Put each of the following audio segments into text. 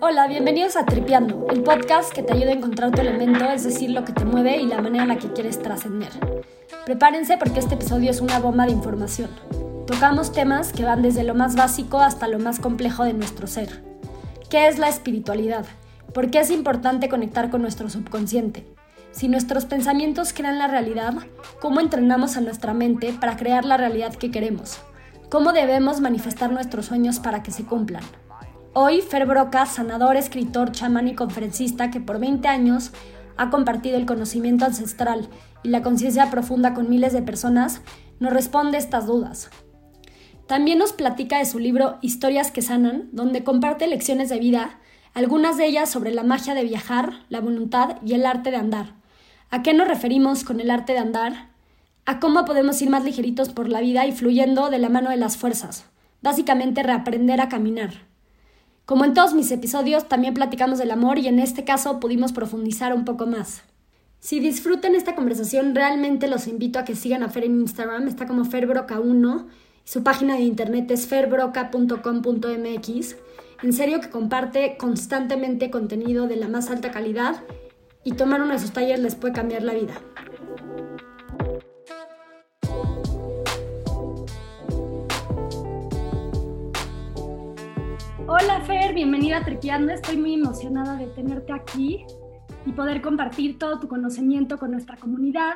Hola, bienvenidos a Tripeando, el podcast que te ayuda a encontrar tu elemento, es decir, lo que te mueve y la manera en la que quieres trascender. Prepárense porque este episodio es una bomba de información. Tocamos temas que van desde lo más básico hasta lo más complejo de nuestro ser. ¿Qué es la espiritualidad? ¿Por qué es importante conectar con nuestro subconsciente? Si nuestros pensamientos crean la realidad, ¿cómo entrenamos a nuestra mente para crear la realidad que queremos? ¿Cómo debemos manifestar nuestros sueños para que se cumplan? Hoy, Fer Broca, sanador, escritor, chamán y conferencista que por 20 años ha compartido el conocimiento ancestral y la conciencia profunda con miles de personas, nos responde estas dudas. También nos platica de su libro Historias que sanan, donde comparte lecciones de vida, algunas de ellas sobre la magia de viajar, la voluntad y el arte de andar. ¿A qué nos referimos con el arte de andar? A cómo podemos ir más ligeritos por la vida y fluyendo de la mano de las fuerzas. Básicamente reaprender a caminar. Como en todos mis episodios, también platicamos del amor y en este caso pudimos profundizar un poco más. Si disfrutan esta conversación, realmente los invito a que sigan a Fer en Instagram, está como ferbroca1 y su página de internet es ferbroca.com.mx. En serio que comparte constantemente contenido de la más alta calidad y tomar uno de sus talleres les puede cambiar la vida. Hola Fer, bienvenida a Tripeando. Estoy muy emocionada de tenerte aquí y poder compartir todo tu conocimiento con nuestra comunidad.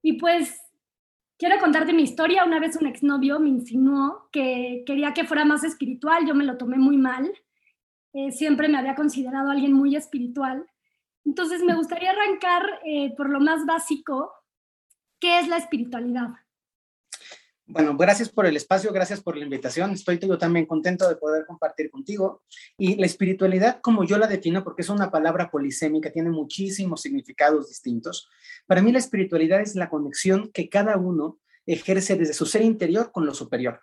Y pues quiero contarte mi historia. Una vez un exnovio me insinuó que quería que fuera más espiritual. Yo me lo tomé muy mal. Eh, siempre me había considerado alguien muy espiritual. Entonces me gustaría arrancar eh, por lo más básico. ¿Qué es la espiritualidad? Bueno, gracias por el espacio, gracias por la invitación. Estoy yo también contento de poder compartir contigo. Y la espiritualidad, como yo la defino, porque es una palabra polisémica, tiene muchísimos significados distintos. Para mí la espiritualidad es la conexión que cada uno ejerce desde su ser interior con lo superior.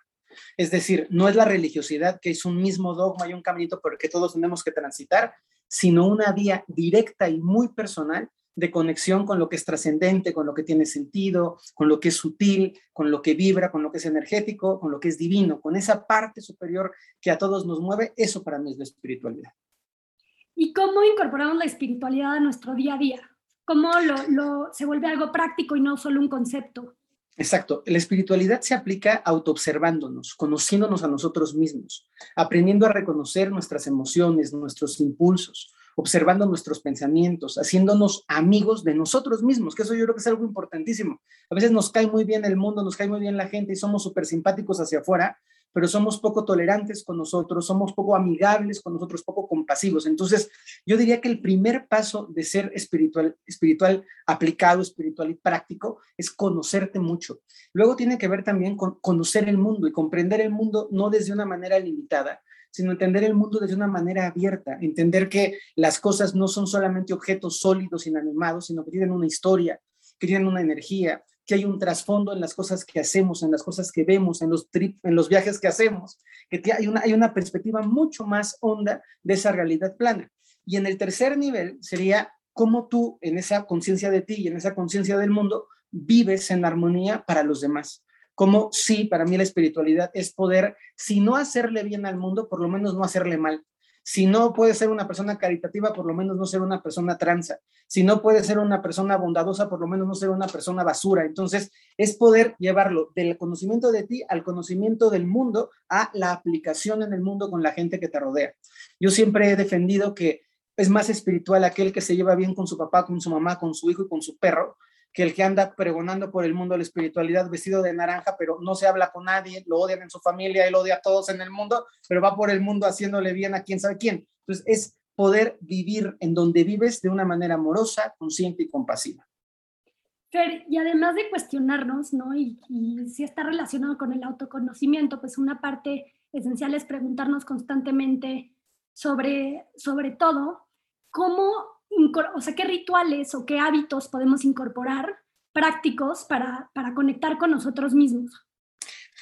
Es decir, no es la religiosidad que es un mismo dogma y un caminito por el que todos tenemos que transitar, sino una vía directa y muy personal de conexión con lo que es trascendente, con lo que tiene sentido, con lo que es sutil, con lo que vibra, con lo que es energético, con lo que es divino, con esa parte superior que a todos nos mueve, eso para mí es la espiritualidad. ¿Y cómo incorporamos la espiritualidad a nuestro día a día? ¿Cómo lo, se vuelve algo práctico y no solo un concepto? Exacto. La espiritualidad se aplica autoobservándonos, conociéndonos a nosotros mismos, aprendiendo a reconocer nuestras emociones, nuestros impulsos, observando nuestros pensamientos, haciéndonos amigos de nosotros mismos, que eso yo creo que es algo importantísimo. A veces nos cae muy bien el mundo, nos cae muy bien la gente y somos súper simpáticos hacia afuera, pero somos poco tolerantes con nosotros, somos poco amigables con nosotros, poco compasivos. Entonces, yo diría que el primer paso de ser espiritual, espiritual aplicado, espiritual y práctico es conocerte mucho. Luego tiene que ver también con conocer el mundo y comprender el mundo no desde una manera limitada, sino entender el mundo desde una manera abierta, entender que las cosas no son solamente objetos sólidos, inanimados, sino que tienen una historia, que tienen una energía, que hay un trasfondo en las cosas que hacemos, en las cosas que vemos, en los, en los viajes que hacemos, que hay una, hay una perspectiva mucho más honda de esa realidad plana. Y en el tercer nivel sería cómo tú, en esa conciencia de ti y en esa conciencia del mundo, vives en armonía para los demás como sí, para mí la espiritualidad es poder, si no hacerle bien al mundo, por lo menos no hacerle mal. Si no puede ser una persona caritativa, por lo menos no ser una persona tranza. Si no puede ser una persona bondadosa, por lo menos no ser una persona basura. Entonces, es poder llevarlo del conocimiento de ti al conocimiento del mundo a la aplicación en el mundo con la gente que te rodea. Yo siempre he defendido que es más espiritual aquel que se lleva bien con su papá, con su mamá, con su hijo y con su perro, que el que anda pregonando por el mundo la espiritualidad vestido de naranja, pero no se habla con nadie, lo odian en su familia, él odia a todos en el mundo, pero va por el mundo haciéndole bien a quién sabe quién. Entonces, es poder vivir en donde vives de una manera amorosa, consciente y compasiva. Fer, y además de cuestionarnos, ¿no? Y, y si está relacionado con el autoconocimiento, pues una parte esencial es preguntarnos constantemente sobre, sobre todo, cómo o sea, qué rituales o qué hábitos podemos incorporar prácticos para, para conectar con nosotros mismos?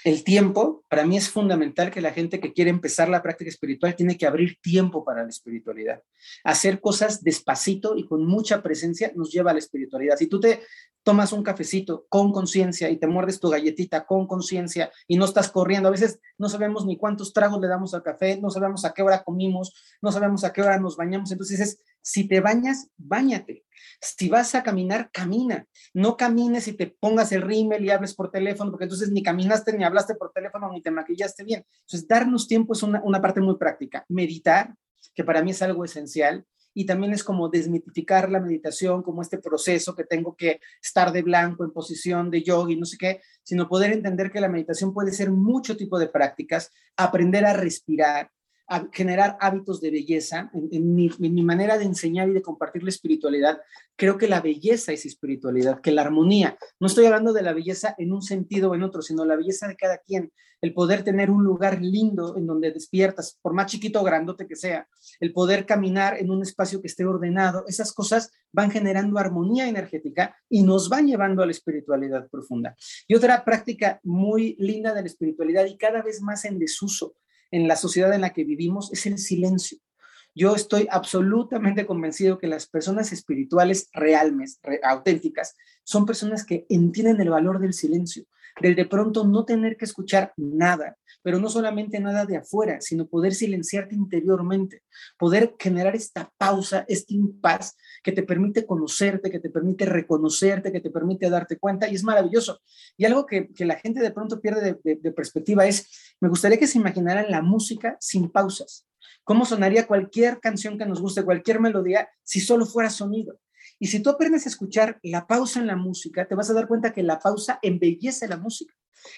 el tiempo, para mí es fundamental que la gente que quiere empezar la práctica espiritual tiene que abrir tiempo para la espiritualidad. Hacer cosas despacito y con mucha presencia nos lleva a la espiritualidad. Si tú te tomas un cafecito con conciencia y te muerdes tu galletita con conciencia y no estás corriendo, a veces no sabemos ni cuántos tragos le damos al café, no sabemos a qué hora comimos, no sabemos a qué hora nos bañamos. Entonces es, si te bañas, bañate. Si vas a caminar, camina. No camines y te pongas el rímel y hables por teléfono, porque entonces ni caminaste, ni hablaste por teléfono, ni te maquillaste bien. Entonces, darnos tiempo es una, una parte muy práctica. Meditar, que para mí es algo esencial, y también es como desmitificar la meditación como este proceso que tengo que estar de blanco en posición de yoga y no sé qué, sino poder entender que la meditación puede ser mucho tipo de prácticas, aprender a respirar, a generar hábitos de belleza. En, mi, manera de enseñar y de compartir la espiritualidad, creo que la belleza es espiritualidad, que la armonía. No estoy hablando de la belleza en un sentido o en otro, sino la belleza de cada quien. El poder tener un lugar lindo en donde despiertas, por más chiquito o grandote que sea, el poder caminar en un espacio que esté ordenado, esas cosas van generando armonía energética y nos van llevando a la espiritualidad profunda. Y otra práctica muy linda de la espiritualidad y cada vez más en desuso en la sociedad en la que vivimos es el silencio. Yo estoy absolutamente convencido que las personas espirituales reales, auténticas, son personas que entienden el valor del silencio, del de pronto no tener que escuchar nada, pero no solamente nada de afuera, sino poder silenciarte interiormente, poder generar esta pausa, este impas que te permite conocerte, que te permite reconocerte, que te permite darte cuenta, y es maravilloso. Y algo que, la gente de pronto pierde de, de perspectiva es, me gustaría que se imaginaran la música sin pausas. ¿Cómo sonaría cualquier canción que nos guste, cualquier melodía, si solo fuera sonido? Y si tú aprendes a escuchar la pausa en la música, te vas a dar cuenta que la pausa embellece la música.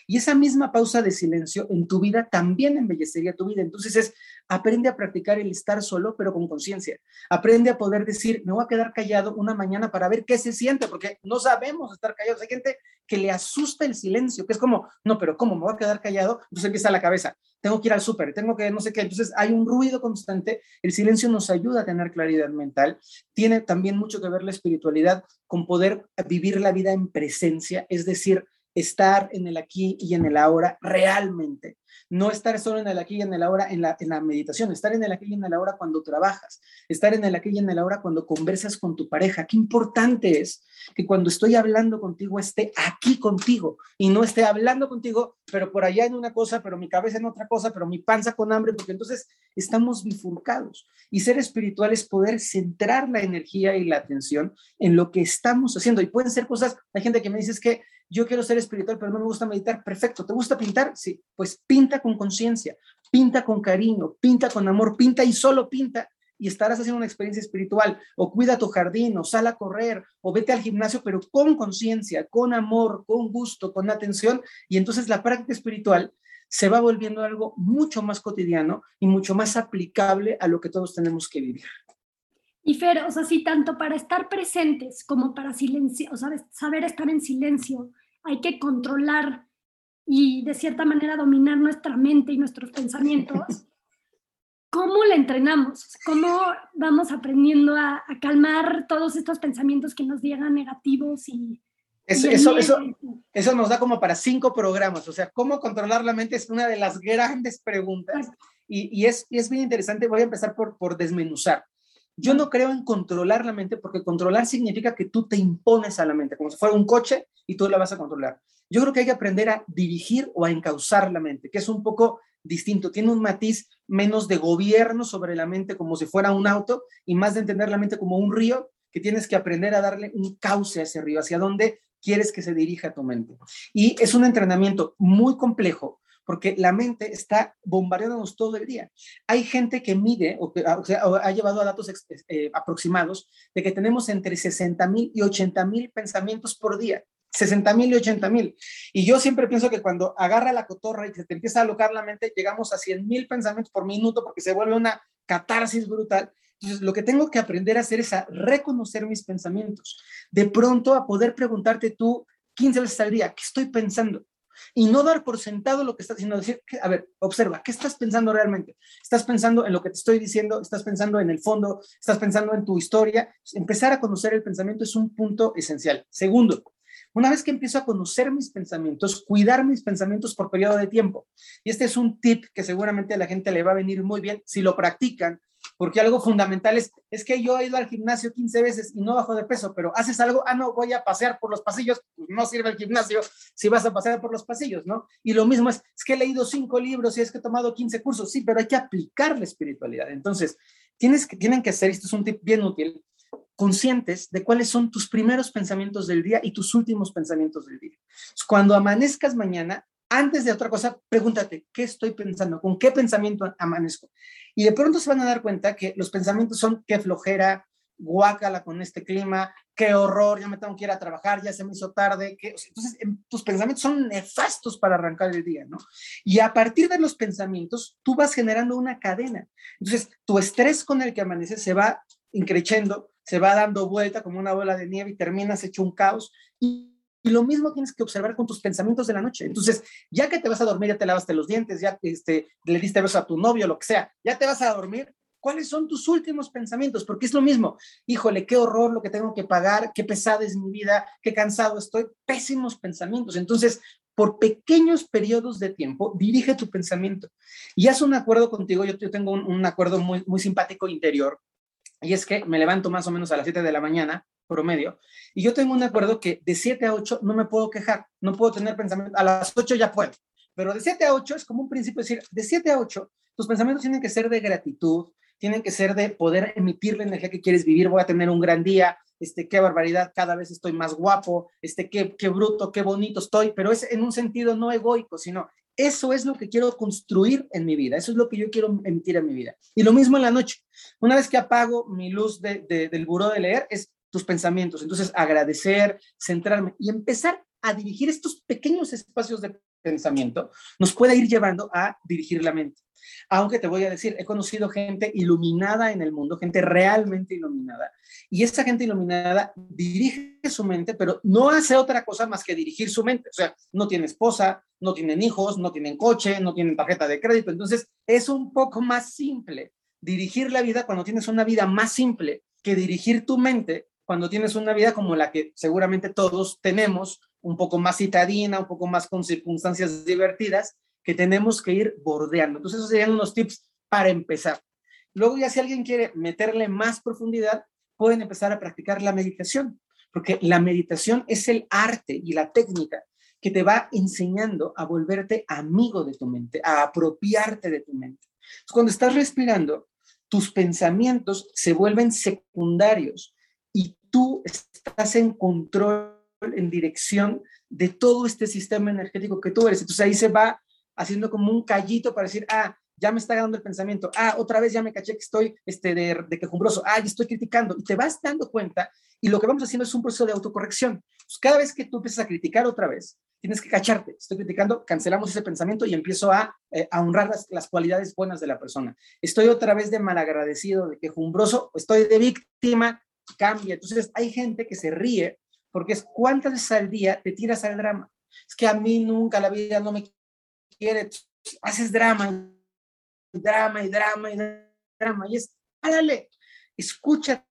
Y esa misma pausa de silencio en tu vida también embellecería tu vida. Entonces es, aprende a practicar el estar solo, pero con conciencia. Aprende a poder decir, me voy a quedar callado una mañana para ver qué se siente, porque no sabemos estar callados. Hay gente que le asusta el silencio, que es como, no, pero ¿cómo me voy a quedar callado? Entonces empieza la cabeza, tengo que ir al súper, tengo que no sé qué. Entonces hay un ruido constante. El silencio nos ayuda a tener claridad mental. Tiene también mucho que ver la espiritualidad con poder vivir la vida en presencia, es decir, estar en el aquí y en el ahora realmente. No estar solo en el aquí y en el ahora en la, en la meditación, estar en el aquí y en el ahora cuando trabajas, estar en el aquí y en el ahora cuando conversas con tu pareja. Qué importante es que cuando estoy hablando contigo esté aquí contigo y no esté hablando contigo, pero por allá en una cosa, pero mi cabeza en otra cosa, pero mi panza con hambre, porque entonces estamos bifurcados. Y ser espiritual es poder centrar la energía y la atención en lo que estamos haciendo. Y pueden ser cosas, hay gente que me dice es que yo quiero ser espiritual, pero no me gusta meditar. Perfecto, ¿te gusta pintar? Sí, pues pinta con conciencia, pinta con cariño, pinta con amor, pinta y solo pinta y estarás haciendo una experiencia espiritual, o cuida tu jardín, o sal a correr, o vete al gimnasio, pero con conciencia, con amor, con gusto, con atención, y entonces la práctica espiritual se va volviendo algo mucho más cotidiano y mucho más aplicable a lo que todos tenemos que vivir. Y Fer, o sea, sí, tanto para estar presentes como para silencio, o sea, saber estar en silencio, hay que controlar y de cierta manera dominar nuestra mente y nuestros pensamientos. ¿Cómo la entrenamos? ¿Cómo vamos aprendiendo a, calmar todos estos pensamientos que nos llegan negativos y... Eso, eso, eso, eso, nos da como para cinco programas, o sea, cómo controlar la mente es una de las grandes preguntas y, y, es, y es bien interesante, voy a empezar por, por desmenuzar. Yo no creo en controlar la mente porque controlar significa que tú te impones a la mente, como si fuera un coche y tú la vas a controlar. Yo creo que hay que aprender a dirigir o a encauzar la mente, que es un poco distinto, tiene un matiz menos de gobierno sobre la mente como si fuera un auto y más de entender la mente como un río que tienes que aprender a darle un cauce a ese río, hacia dónde quieres que se dirija tu mente. Y es un entrenamiento muy complejo porque la mente está bombardeándonos todo el día. Hay gente que mide o, que, ha llevado a datos eh, aproximados de que tenemos entre 60 mil y 80 mil pensamientos por día. 60 mil y 80 mil. Y yo siempre pienso que cuando agarra la cotorra y se te empieza a alocar la mente, llegamos a 100 mil pensamientos por minuto porque se vuelve una catarsis brutal. Entonces, lo que tengo que aprender a hacer es a reconocer mis pensamientos. De pronto, a poder preguntarte tú 15 veces al día, ¿qué estoy pensando? Y no dar por sentado lo que estás diciendo, decir, a ver, observa, ¿qué estás pensando realmente? ¿Estás pensando en lo que te estoy diciendo? ¿Estás pensando en el fondo? ¿Estás pensando en tu historia? Empezar a conocer el pensamiento es un punto esencial. Segundo, Una vez que empiezo a conocer mis pensamientos, cuidar mis pensamientos por periodo de tiempo. Y este es un tip que seguramente a la gente le va a venir muy bien si lo practican, porque algo fundamental es, es que yo he ido al gimnasio 15 veces y no bajo de peso, pero haces algo, ah, no, voy a pasear por los pasillos, pues no sirve el gimnasio si vas a pasear por los pasillos, ¿no? Y lo mismo es, es que he leído cinco libros y es que he tomado 15 cursos, sí, pero hay que aplicar la espiritualidad. Entonces, tienes que, tienen que ser, esto es un tip bien útil, conscientes de cuáles son tus primeros pensamientos del día y tus últimos pensamientos del día. Cuando amanezcas mañana, antes de otra cosa, pregúntate, ¿qué estoy pensando? ¿Con qué pensamiento amanezco? Y de pronto se van a dar cuenta que los pensamientos son qué flojera, guácala con este clima, qué horror, ya me tengo que ir a trabajar, ya se me hizo tarde. Entonces, em, tus pensamientos son nefastos para arrancar el día, ¿no? Y a partir de los pensamientos, tú vas generando una cadena. Entonces, tu estrés con el que amaneces se va increciendo, se va dando vuelta como una bola de nieve y terminas hecho un caos. Y lo mismo tienes que observar con tus pensamientos de la noche. Entonces, ya que te vas a dormir, ya te lavaste los dientes, ya este, le diste beso a tu novio, lo que sea, ya te vas a dormir. ¿Cuáles son tus últimos pensamientos? Porque es lo mismo. Híjole, qué horror lo que tengo que pagar, qué pesada es mi vida, qué cansado estoy. Pésimos pensamientos. Entonces, por pequeños periodos de tiempo, dirige tu pensamiento. Y haz un acuerdo contigo. Yo, tengo un, un acuerdo muy, muy simpático interior. Y es que me levanto más o menos a las 7 de la mañana promedio. Y yo tengo un acuerdo que de 7 a 8 no me puedo quejar, no puedo tener pensamiento, a las 8 ya puedo, pero de 7 a 8 es como un principio decir, de 7 a 8 tus pensamientos tienen que ser de gratitud, tienen que ser de poder emitir la energía que quieres vivir, voy a tener un gran día, este, qué barbaridad, cada vez estoy más guapo, este, qué, qué bruto, qué bonito estoy, pero es en un sentido no egoico, sino eso es lo que quiero construir en mi vida, eso es lo que yo quiero emitir en mi vida. Y lo mismo en la noche. Una vez que apago mi luz de, del buró de leer, es tus pensamientos. Entonces, agradecer, centrarme y empezar a dirigir estos pequeños espacios de pensamiento nos puede ir llevando a dirigir la mente. Aunque te voy a decir, he conocido gente iluminada en el mundo, gente realmente iluminada, y esa gente iluminada dirige su mente, pero no hace otra cosa más que dirigir su mente. O sea, no tiene esposa, no tienen hijos, no tienen coche, no tienen tarjeta de crédito. Entonces, es un poco más simple dirigir la vida cuando tienes una vida más simple que dirigir tu mente cuando tienes una vida como la que seguramente todos tenemos, un poco más citadina, un poco más con circunstancias divertidas, que tenemos que ir bordeando. Entonces, esos serían unos tips para empezar. Luego, ya si alguien quiere meterle más profundidad, pueden empezar a practicar la meditación, porque la meditación es el arte y la técnica que te va enseñando a volverte amigo de tu mente, a apropiarte de tu mente. cuando estás respirando, tus pensamientos se vuelven secundarios tú estás en control, en dirección de todo este sistema energético que tú eres. Entonces ahí se va haciendo como un callito para decir, ah, ya me está dando el pensamiento, ah, otra vez ya me caché que estoy este, de, de quejumbroso, ah, ya estoy criticando, y te vas dando cuenta, y lo que vamos haciendo es un proceso de autocorrección. cada vez que tú empiezas a criticar otra vez, tienes que cacharte, estoy criticando, cancelamos ese pensamiento y empiezo a, eh, honrar las, las, cualidades buenas de la persona. Estoy otra vez de malagradecido, de quejumbroso, estoy de víctima, cambia. Entonces hay gente que se ríe porque es cuántas veces al día te tiras al drama. Es que a mí nunca la vida no me quiere, haces drama, y drama y drama y drama. Y es, párale, escúchate,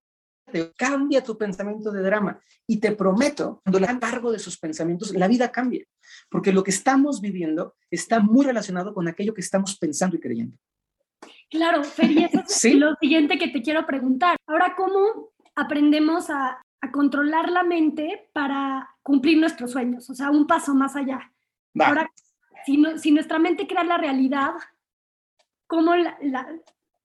cambia tu pensamiento de drama. Y te prometo, cuando le dan cargo de sus pensamientos, la vida cambia. Porque lo que estamos viviendo está muy relacionado con aquello que estamos pensando y creyendo. Claro, Feli, eso es lo siguiente que te quiero preguntar. Ahora, ¿cómo aprendemos a, controlar la mente para cumplir nuestros sueños, o sea, un paso más allá. Ahora, si, si, nuestra mente crea la realidad, ¿cómo la,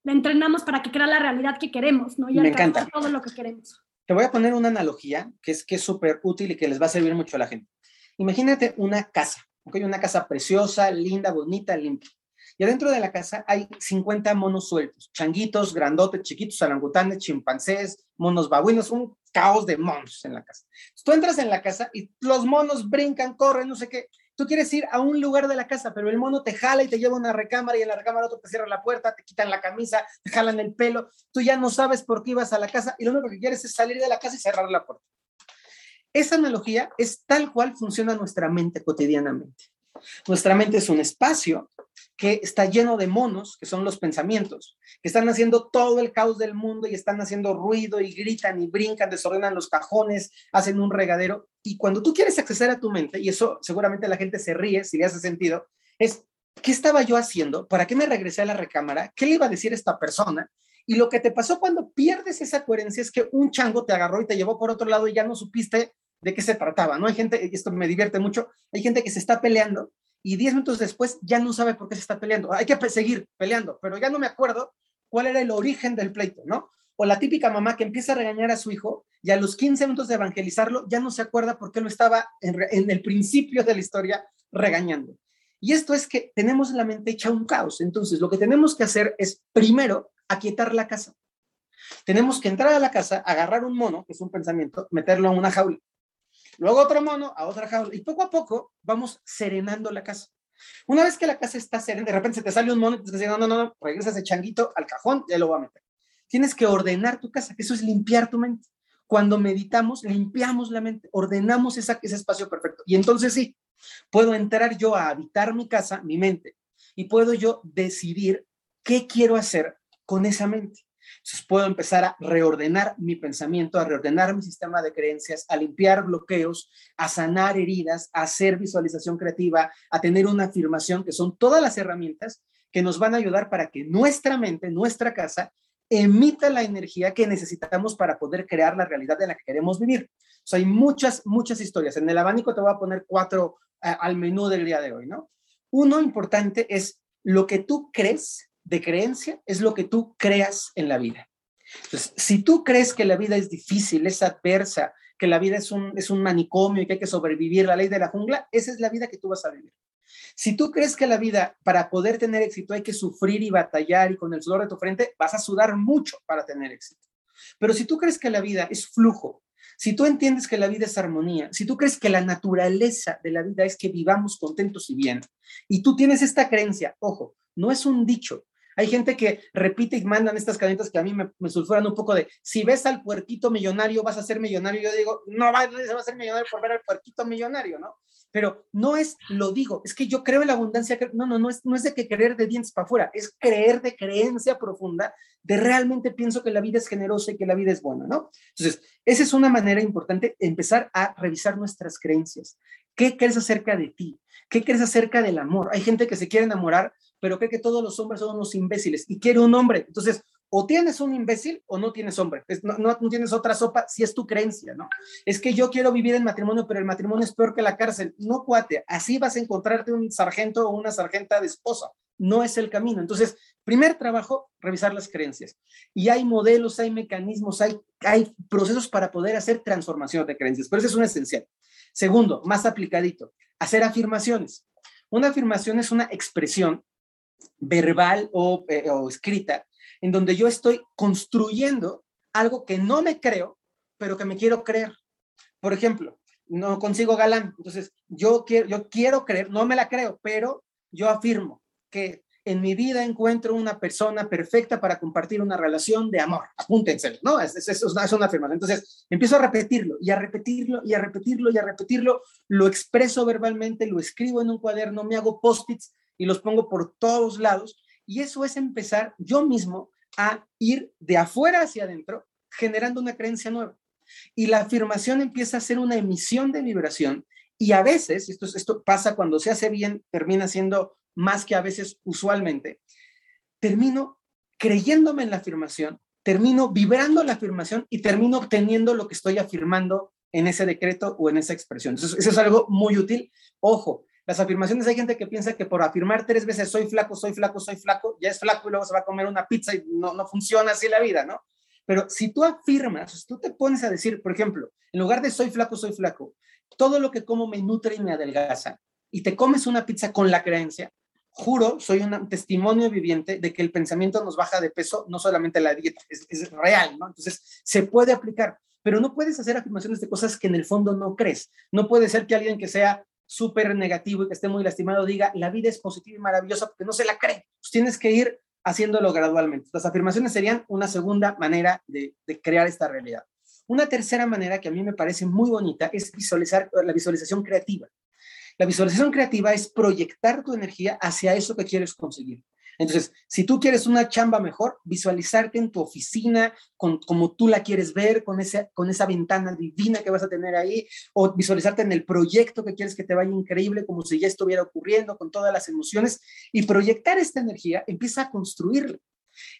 entrenamos para que crea la realidad que queremos, ¿no? Y Me encanta. todo lo que queremos. Te voy a poner una analogía que es que es súper útil y que les va a servir mucho a la gente. Imagínate una casa, ¿ok? Una casa preciosa, linda, bonita, limpia. Y adentro de la casa hay 50 monos sueltos, changuitos, grandotes, chiquitos, arangutanes, chimpancés, monos babuinos, un caos de monos en la casa. tú entras en la casa y los monos brincan, corren, no sé qué. Tú quieres ir a un lugar de la casa, pero el mono te jala y te lleva a una recámara y en la recámara otro te cierra la puerta, te quitan la camisa, te jalan el pelo. Tú ya no sabes por qué ibas a la casa y lo único que quieres es salir de la casa y cerrar la puerta. Esa analogía es tal cual funciona nuestra mente cotidianamente. Nuestra mente es un espacio que está lleno de monos, que son los pensamientos, que están haciendo todo el caos del mundo y están haciendo ruido y gritan y brincan, desordenan los cajones, hacen un regadero. Y cuando tú quieres acceder a tu mente, y eso seguramente la gente se ríe si le hace sentido, es, ¿qué estaba yo haciendo? ¿Para qué me regresé a la recámara? ¿Qué le iba a decir esta persona? Y lo que te pasó cuando pierdes esa coherencia es que un chango te agarró y te llevó por otro lado y ya no supiste de qué se trataba, ¿no? Hay gente, esto me divierte mucho, hay gente que se está peleando y 10 minutos después ya no sabe por qué se está peleando. Hay que seguir peleando, pero ya no me acuerdo cuál era el origen del pleito, ¿no? O la típica mamá que empieza a regañar a su hijo y a los 15 minutos de evangelizarlo ya no se acuerda por qué lo estaba en, el principio de la historia regañando. Y esto es que tenemos la mente hecha un caos. Entonces, lo que tenemos que hacer es primero aquietar la casa. Tenemos que entrar a la casa, agarrar un mono, que es un pensamiento, meterlo en una jaula luego otro mono a otra jaula, y poco a poco vamos serenando la casa. Una vez que la casa está serena, de repente se te sale un mono y te dices, no, no, no, regresa ese changuito al cajón, ya lo va a meter. Tienes que ordenar tu casa, eso es limpiar tu mente. Cuando meditamos, limpiamos la mente, ordenamos ese espacio perfecto. Y entonces sí, puedo entrar yo a habitar mi casa, mi mente, y puedo yo decidir qué quiero hacer con esa mente. Entonces puedo empezar a reordenar mi pensamiento, a reordenar mi sistema de creencias, a limpiar bloqueos, a sanar heridas, a hacer visualización creativa, a tener una afirmación, que son todas las herramientas que nos van a ayudar para que nuestra mente, nuestra casa, emita la energía que necesitamos para poder crear la realidad en la que queremos vivir. O sea, hay muchas, muchas historias. En el abanico te voy a poner cuatro eh, al menú del día de hoy, ¿no? Uno importante es lo que tú crees de creencia es lo que tú creas en la vida. Entonces, si tú crees que la vida es difícil, es adversa, que la vida es un, es un manicomio y que hay que sobrevivir la ley de la jungla, esa es la vida que tú vas a vivir. Si tú crees que la vida, para poder tener éxito, hay que sufrir y batallar y con el sudor de tu frente, vas a sudar mucho para tener éxito. Pero si tú crees que la vida es flujo, si tú entiendes que la vida es armonía, si tú crees que la naturaleza de la vida es que vivamos contentos y bien, y tú tienes esta creencia, ojo, no es un dicho, hay gente que repite y mandan estas cadenitas que a mí me, sulfuran un poco de, si ves al puerquito millonario, vas a ser millonario. Yo digo, no, va a ser millonario por ver al puerquito millonario, ¿no? Pero no es, lo digo, es que yo creo en la abundancia. No, no, no es, no es de que creer de dientes para afuera, es creer de creencia profunda, de realmente pienso que la vida es generosa y que la vida es buena, ¿no? Entonces, esa es una manera importante, empezar a revisar nuestras creencias. ¿Qué crees acerca de ti? ¿Qué crees acerca del amor? Hay gente que se quiere enamorar pero cree que todos los hombres son unos imbéciles y quiere un hombre. Entonces, o tienes un imbécil o no tienes hombre. No, no, tienes otra sopa si es tu creencia, ¿no? Es que yo quiero vivir en matrimonio, pero el matrimonio es peor que la cárcel. No, cuate, así vas a encontrarte un sargento o una sargenta de esposa. No es el camino. Entonces, primer trabajo, revisar las creencias. Y hay modelos, hay mecanismos, hay, hay procesos para poder hacer transformación de creencias, pero eso es un esencial. Segundo, más aplicadito, hacer afirmaciones. Una afirmación es una expresión verbal eh, o, escrita, en donde yo estoy construyendo algo que no me creo, pero que me quiero creer. Por ejemplo, no consigo galán, entonces yo quiero, yo quiero creer, no me la creo, pero yo afirmo que en mi vida encuentro una persona perfecta para compartir una relación de amor. Apúntense, ¿no? Es, es, es una afirmación. Entonces, empiezo a repetirlo y a repetirlo y a repetirlo y a repetirlo. Lo expreso verbalmente, lo escribo en un cuaderno, me hago post-its y los pongo por todos lados. Y eso es empezar yo mismo a ir de afuera hacia adentro, generando una creencia nueva. Y la afirmación empieza a ser una emisión de vibración y a veces, esto, esto pasa cuando se hace bien, termina siendo más que a veces usualmente, termino creyéndome en la afirmación, termino vibrando la afirmación y termino obteniendo lo que estoy afirmando en ese decreto o en esa expresión. eso es algo muy útil. Ojo, las afirmaciones, hay gente que piensa que por afirmar tres veces soy flaco, soy flaco, soy flaco, ya es flaco y luego se va a comer una pizza y no, no funciona así la vida, ¿no? Pero si tú afirmas, si tú te pones a decir, por ejemplo, en lugar de soy flaco, soy flaco, todo lo que como me nutre y me adelgaza, y te comes una pizza con la creencia, juro, soy un testimonio viviente de que el pensamiento nos baja de peso, no solamente la dieta, es, es real, ¿no? Entonces, se puede aplicar, pero no puedes hacer afirmaciones de cosas que en el fondo no crees. No puede ser que alguien que sea súper negativo y que esté muy lastimado diga, la vida es positiva y maravillosa porque no se la cree. Pues tienes que ir haciéndolo gradualmente. Las afirmaciones serían una segunda manera de, de, crear esta realidad. Una tercera manera que a mí me parece muy bonita es visualizar la visualización creativa. La visualización creativa es proyectar tu energía hacia eso que quieres conseguir. Entonces, si tú quieres una chamba mejor, visualizarte en tu oficina, con, como tú la quieres ver, con, ese, con esa ventana divina que vas a tener ahí, o visualizarte en el proyecto que quieres que te vaya increíble, como si ya estuviera ocurriendo, con todas las emociones, y proyectar esta energía, empieza a construirla.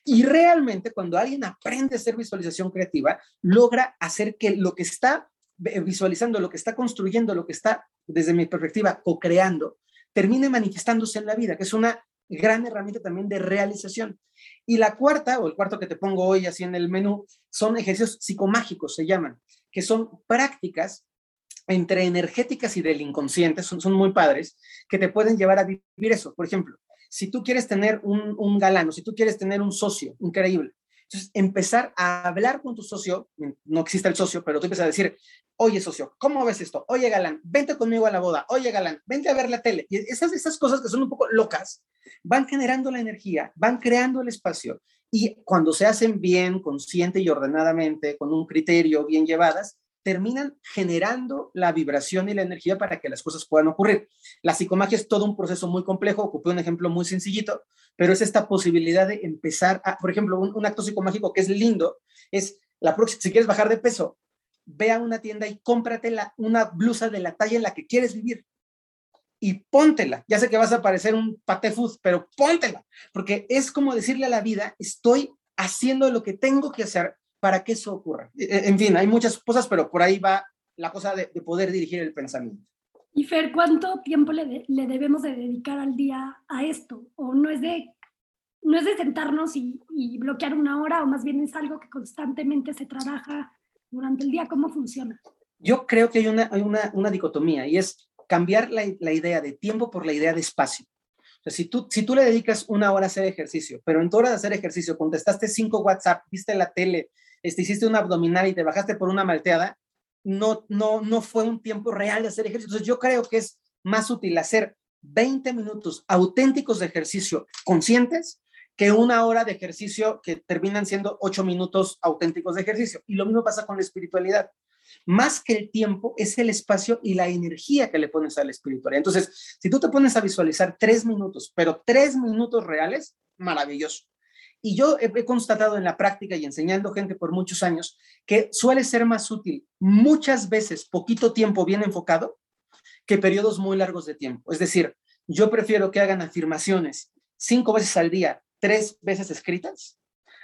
Y realmente cuando alguien aprende a hacer visualización creativa, logra hacer que lo que está visualizando, lo que está construyendo, lo que está, desde mi perspectiva, co-creando, termine manifestándose en la vida, que es una gran herramienta también de realización. Y la cuarta, o el cuarto que te pongo hoy así en el menú, son ejercicios psicomágicos, se llaman, que son prácticas entre energéticas y del inconsciente, son, son muy padres, que te pueden llevar a vivir eso. Por ejemplo, si tú quieres tener un, un galano, si tú quieres tener un socio increíble, entonces empezar a hablar con tu socio, no existe el socio, pero tú empiezas a decir, oye socio, ¿cómo ves esto? Oye galán, vente conmigo a la boda, oye galán, vente a ver la tele. Y esas, esas cosas que son un poco locas, van generando la energía, van creando el espacio. Y cuando se hacen bien, consciente y ordenadamente, con un criterio bien llevadas, terminan generando la vibración y la energía para que las cosas puedan ocurrir. La psicomagia es todo un proceso muy complejo, ocupé un ejemplo muy sencillito, pero es esta posibilidad de empezar a, por ejemplo, un, acto psicomágico que es lindo, es la próxima, si quieres bajar de peso, ve a una tienda y cómprate una blusa de la talla en la que quieres vivir y póntela. Ya sé que vas a parecer un patefuz, pero póntela, porque es como decirle a la vida, estoy haciendo lo que tengo que hacer para que eso ocurra. E, e, en fin, hay muchas cosas, pero por ahí va la cosa de, poder dirigir el pensamiento. Y Fer, ¿cuánto tiempo le, debemos de dedicar al día a esto? ¿O no es de, no es de sentarnos y, bloquear una hora, o más bien es algo que constantemente se trabaja durante el día? ¿Cómo funciona? Yo creo que hay una, hay una, una dicotomía y es cambiar la, la, idea de tiempo por la idea de espacio. O sea, si, tú, si tú le dedicas una hora a hacer ejercicio, pero en tu hora de hacer ejercicio contestaste cinco WhatsApp, viste la tele, este, hiciste un abdominal y te bajaste por una malteada, no, no, no fue un tiempo real de hacer ejercicio. Entonces yo creo que es más útil hacer 20 minutos auténticos de ejercicio conscientes que una hora de ejercicio que terminan siendo 8 minutos auténticos de ejercicio. Y lo mismo pasa con la espiritualidad. Más que el tiempo es el espacio y la energía que le pones a la espiritualidad. Entonces, si tú te pones a visualizar tres minutos, pero tres minutos reales, maravilloso. Y yo he, constatado en la práctica y enseñando gente por muchos años que suele ser más útil muchas veces poquito tiempo bien enfocado que periodos muy largos de tiempo. Es decir, yo prefiero que hagan afirmaciones cinco veces al día, tres veces escritas,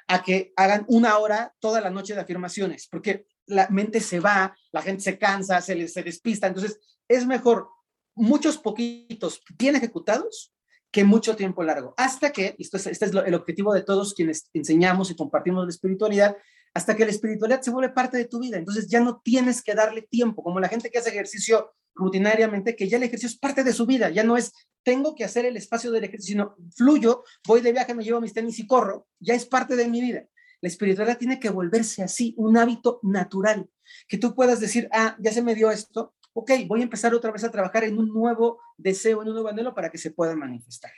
a que hagan una hora toda la noche de afirmaciones, porque la mente se va, la gente se cansa, se, se despista. Entonces, es mejor muchos poquitos bien ejecutados que mucho tiempo largo. Hasta que, esto es, este es el objetivo de todos quienes enseñamos y compartimos la espiritualidad, hasta que la espiritualidad se vuelve parte de tu vida. Entonces ya no tienes que darle tiempo, como la gente que hace ejercicio rutinariamente, que ya el ejercicio es parte de su vida, ya no es tengo que hacer el espacio del ejercicio, sino fluyo, voy de viaje, me llevo mis tenis y corro, ya es parte de mi vida. La espiritualidad tiene que volverse así, un hábito natural, que tú puedas decir, ah, ya se me dio esto, ok, voy a empezar otra vez a trabajar en un nuevo deseo, en un nuevo anhelo para que se pueda manifestar.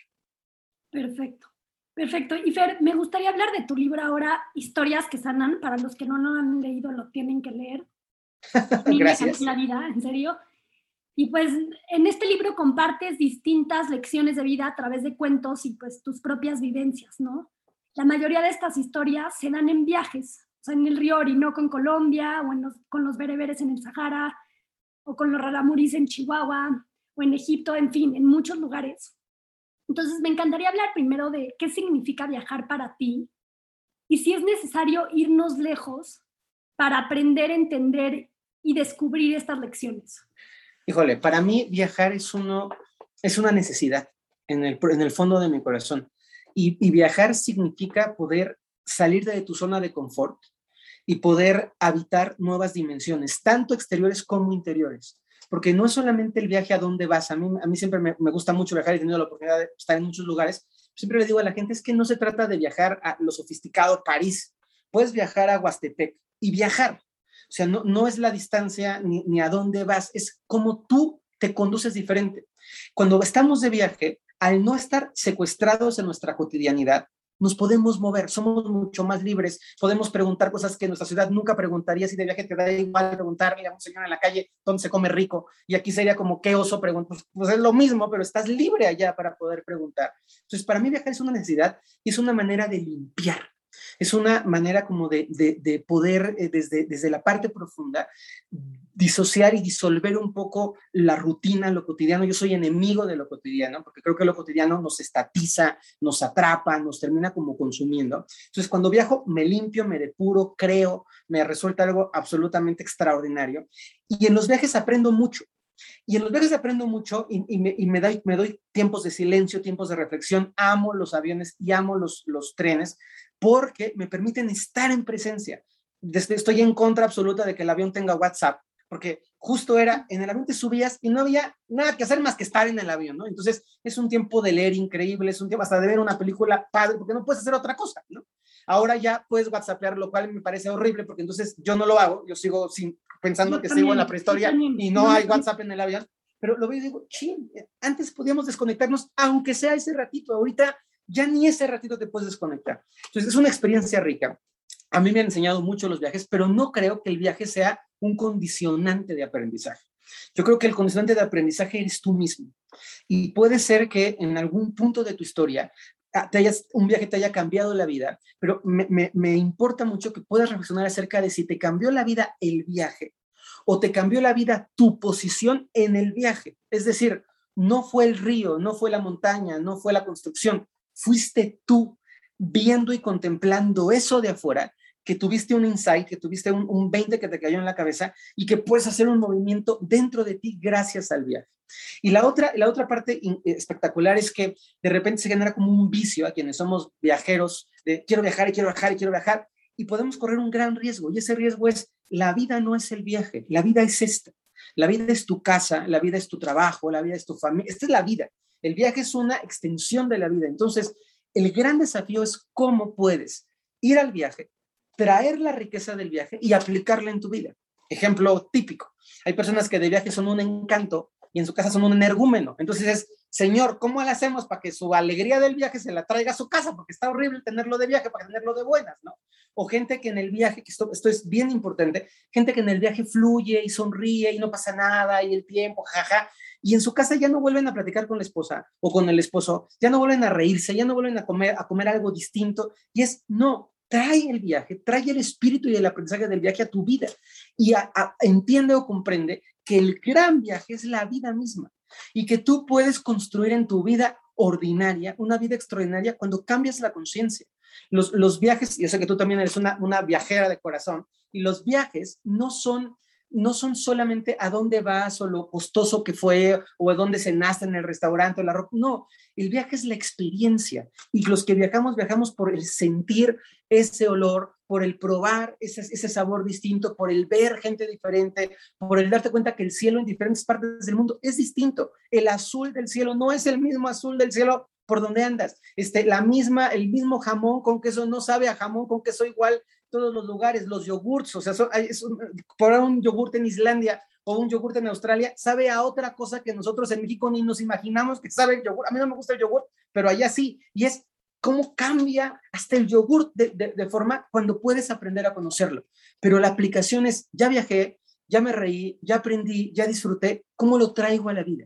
Perfecto, perfecto. Y Fer, me gustaría hablar de tu libro ahora, Historias que sanan. Para los que no lo han leído, lo tienen que leer. Gracias. La vida, en serio. Y pues en este libro compartes distintas lecciones de vida a través de cuentos y pues tus propias vivencias, ¿no? La mayoría de estas historias se dan en viajes, o sea, en el río Orinoco en Colombia o en con los bereberes en el Sahara, o con los raramuris en Chihuahua o en Egipto, en fin, en muchos lugares. Entonces, me encantaría hablar primero de qué significa viajar para ti y si es necesario irnos lejos para aprender, entender y descubrir estas lecciones. Híjole, para mí viajar es, uno, es una necesidad en el, en el fondo de mi corazón. Y viajar significa poder salir de tu zona de confort, y poder habitar nuevas dimensiones, tanto exteriores como interiores. Porque no es solamente el viaje a dónde vas. A mí, a mí siempre me, gusta mucho viajar y he la oportunidad de estar en muchos lugares. Siempre le digo a la gente, es que no se trata de viajar a lo sofisticado París. Puedes viajar a Huastepec y viajar. O sea, no, no es la distancia ni, ni a dónde vas, es como tú te conduces diferente. Cuando estamos de viaje, al no estar secuestrados en nuestra cotidianidad, nos podemos mover, somos mucho más libres, podemos preguntar cosas que nuestra ciudad nunca preguntaría si de viaje te da igual preguntarle a un señor en la calle dónde se come rico, y aquí sería como, ¿qué oso preguntar? Pues, es lo mismo, pero estás libre allá para poder preguntar. Entonces, para mí viajar es una necesidad y es una manera de limpiar es una manera como de, poder eh, desde, desde la parte profunda disociar y disolver un poco la rutina, lo cotidiano. Yo soy enemigo de lo cotidiano, porque creo que lo cotidiano nos estatiza, nos atrapa, nos termina como consumiendo. Entonces, cuando viajo, me limpio, me depuro, creo, me resuelta algo absolutamente extraordinario. Y en los viajes aprendo mucho. Y en los viajes aprendo mucho y, me, doy, tiempos de silencio, tiempos de reflexión. Amo los aviones y amo los, los trenes porque me permiten estar en presencia. Estoy en contra absoluta de que el avión tenga WhatsApp, porque justo era, en el avión te subías y no había nada que hacer más que estar en el avión, ¿no? Entonces es un tiempo de leer increíble, es un tiempo hasta de ver una película padre, porque no puedes hacer otra cosa, ¿no? Ahora ya puedes WhatsAppear, lo cual me parece horrible, porque entonces yo no lo hago, yo sigo sin, pensando que sigo en la prehistoria y no hay WhatsApp en el avión, pero lo veo y digo, ching, antes podíamos desconectarnos, aunque sea ese ratito, ahorita ya ni ese ratito te puedes desconectar. Entonces, es una experiencia rica. A mí me han enseñado mucho los viajes, pero no creo que el viaje sea un condicionante de aprendizaje. Yo creo que el condicionante de aprendizaje eres tú mismo. Y puede ser que en algún punto de tu historia ah, te hayas, un viaje te haya cambiado la vida, pero me, me importa mucho que puedas reflexionar acerca de si te cambió la vida el viaje o te cambió la vida tu posición en el viaje. Es decir, no fue el río, no fue la montaña, no fue la construcción, fuiste tú viendo y contemplando eso de afuera, que tuviste un insight, que tuviste un, 20 que te cayó en la cabeza y que puedes hacer un movimiento dentro de ti gracias al viaje. Y la otra, la otra parte espectacular es que de repente se genera como un vicio a quienes somos viajeros, de quiero viajar y quiero viajar y quiero viajar, y podemos correr un gran riesgo. Y ese riesgo es, la vida no es el viaje, la vida es esta. La vida es tu casa, la vida es tu trabajo, la vida es tu familia. Esta es la vida. El viaje es una extensión de la vida. Entonces, el gran desafío es cómo puedes ir al viaje, traer la riqueza del viaje y aplicarla en tu vida. Ejemplo típico. Hay personas que de viaje son un encanto y en su casa son un energúmeno. Entonces es, Señor, ¿cómo le hacemos para que su alegría del viaje se la traiga a su casa? Porque está horrible tenerlo de viaje para tenerlo de buenas, ¿no? O gente que en el viaje, que esto, esto es bien importante, gente que en el viaje fluye y sonríe y no pasa nada y el tiempo, jaja, y en su casa ya no vuelven a platicar con la esposa o con el esposo, ya no vuelven a reírse, ya no vuelven a comer, a comer algo distinto. Y es, no, trae el viaje, trae el espíritu y el aprendizaje del viaje a tu vida y entiende o comprende que el gran viaje es la vida misma y que tú puedes construir en tu vida ordinaria una vida extraordinaria cuando cambias la conciencia. Los, los viajes, yo sé que tú también eres una, una viajera de corazón, y los viajes no son no son solamente a dónde vas o lo costoso que fue o a dónde cenaste en el restaurante o la ropa. No, el viaje es la experiencia y los que viajamos, viajamos por el sentir ese olor, por el probar ese, ese sabor distinto, por el ver gente diferente, por el darte cuenta que el cielo en diferentes partes del mundo es distinto. El azul del cielo no es el mismo azul del cielo por donde andas. Este, la misma, el mismo jamón con queso no sabe a jamón con queso igual todos los lugares, los yogurts, o sea, por un yogurt en Islandia o un yogurt en Australia, sabe a otra cosa que nosotros en México ni nos imaginamos que sabe el yogurt. A mí no me gusta el yogurt, pero allá sí. Y es cómo cambia hasta el yogurt de, de forma cuando puedes aprender a conocerlo. Pero la aplicación es, ya viajé, ya me reí, ya aprendí, ya disfruté, ¿cómo lo traigo a la vida?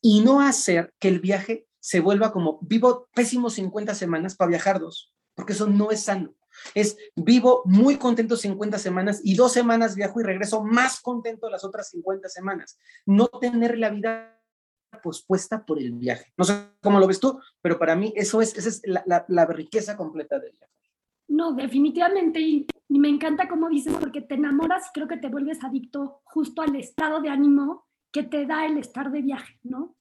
Y no hacer que el viaje se vuelva como, vivo pésimos 50 semanas para viajar dos, porque eso no es sano. Es vivo muy contento 50 semanas y dos semanas viajo y regreso más contento las otras 50 semanas. No tener la vida pospuesta por el viaje. No sé cómo lo ves tú, pero para mí eso es, esa es la, riqueza completa del viaje. No, definitivamente, y, me encanta como dices, porque te enamoras, creo que te vuelves adicto justo al estado de ánimo que te da el estar de viaje, ¿no?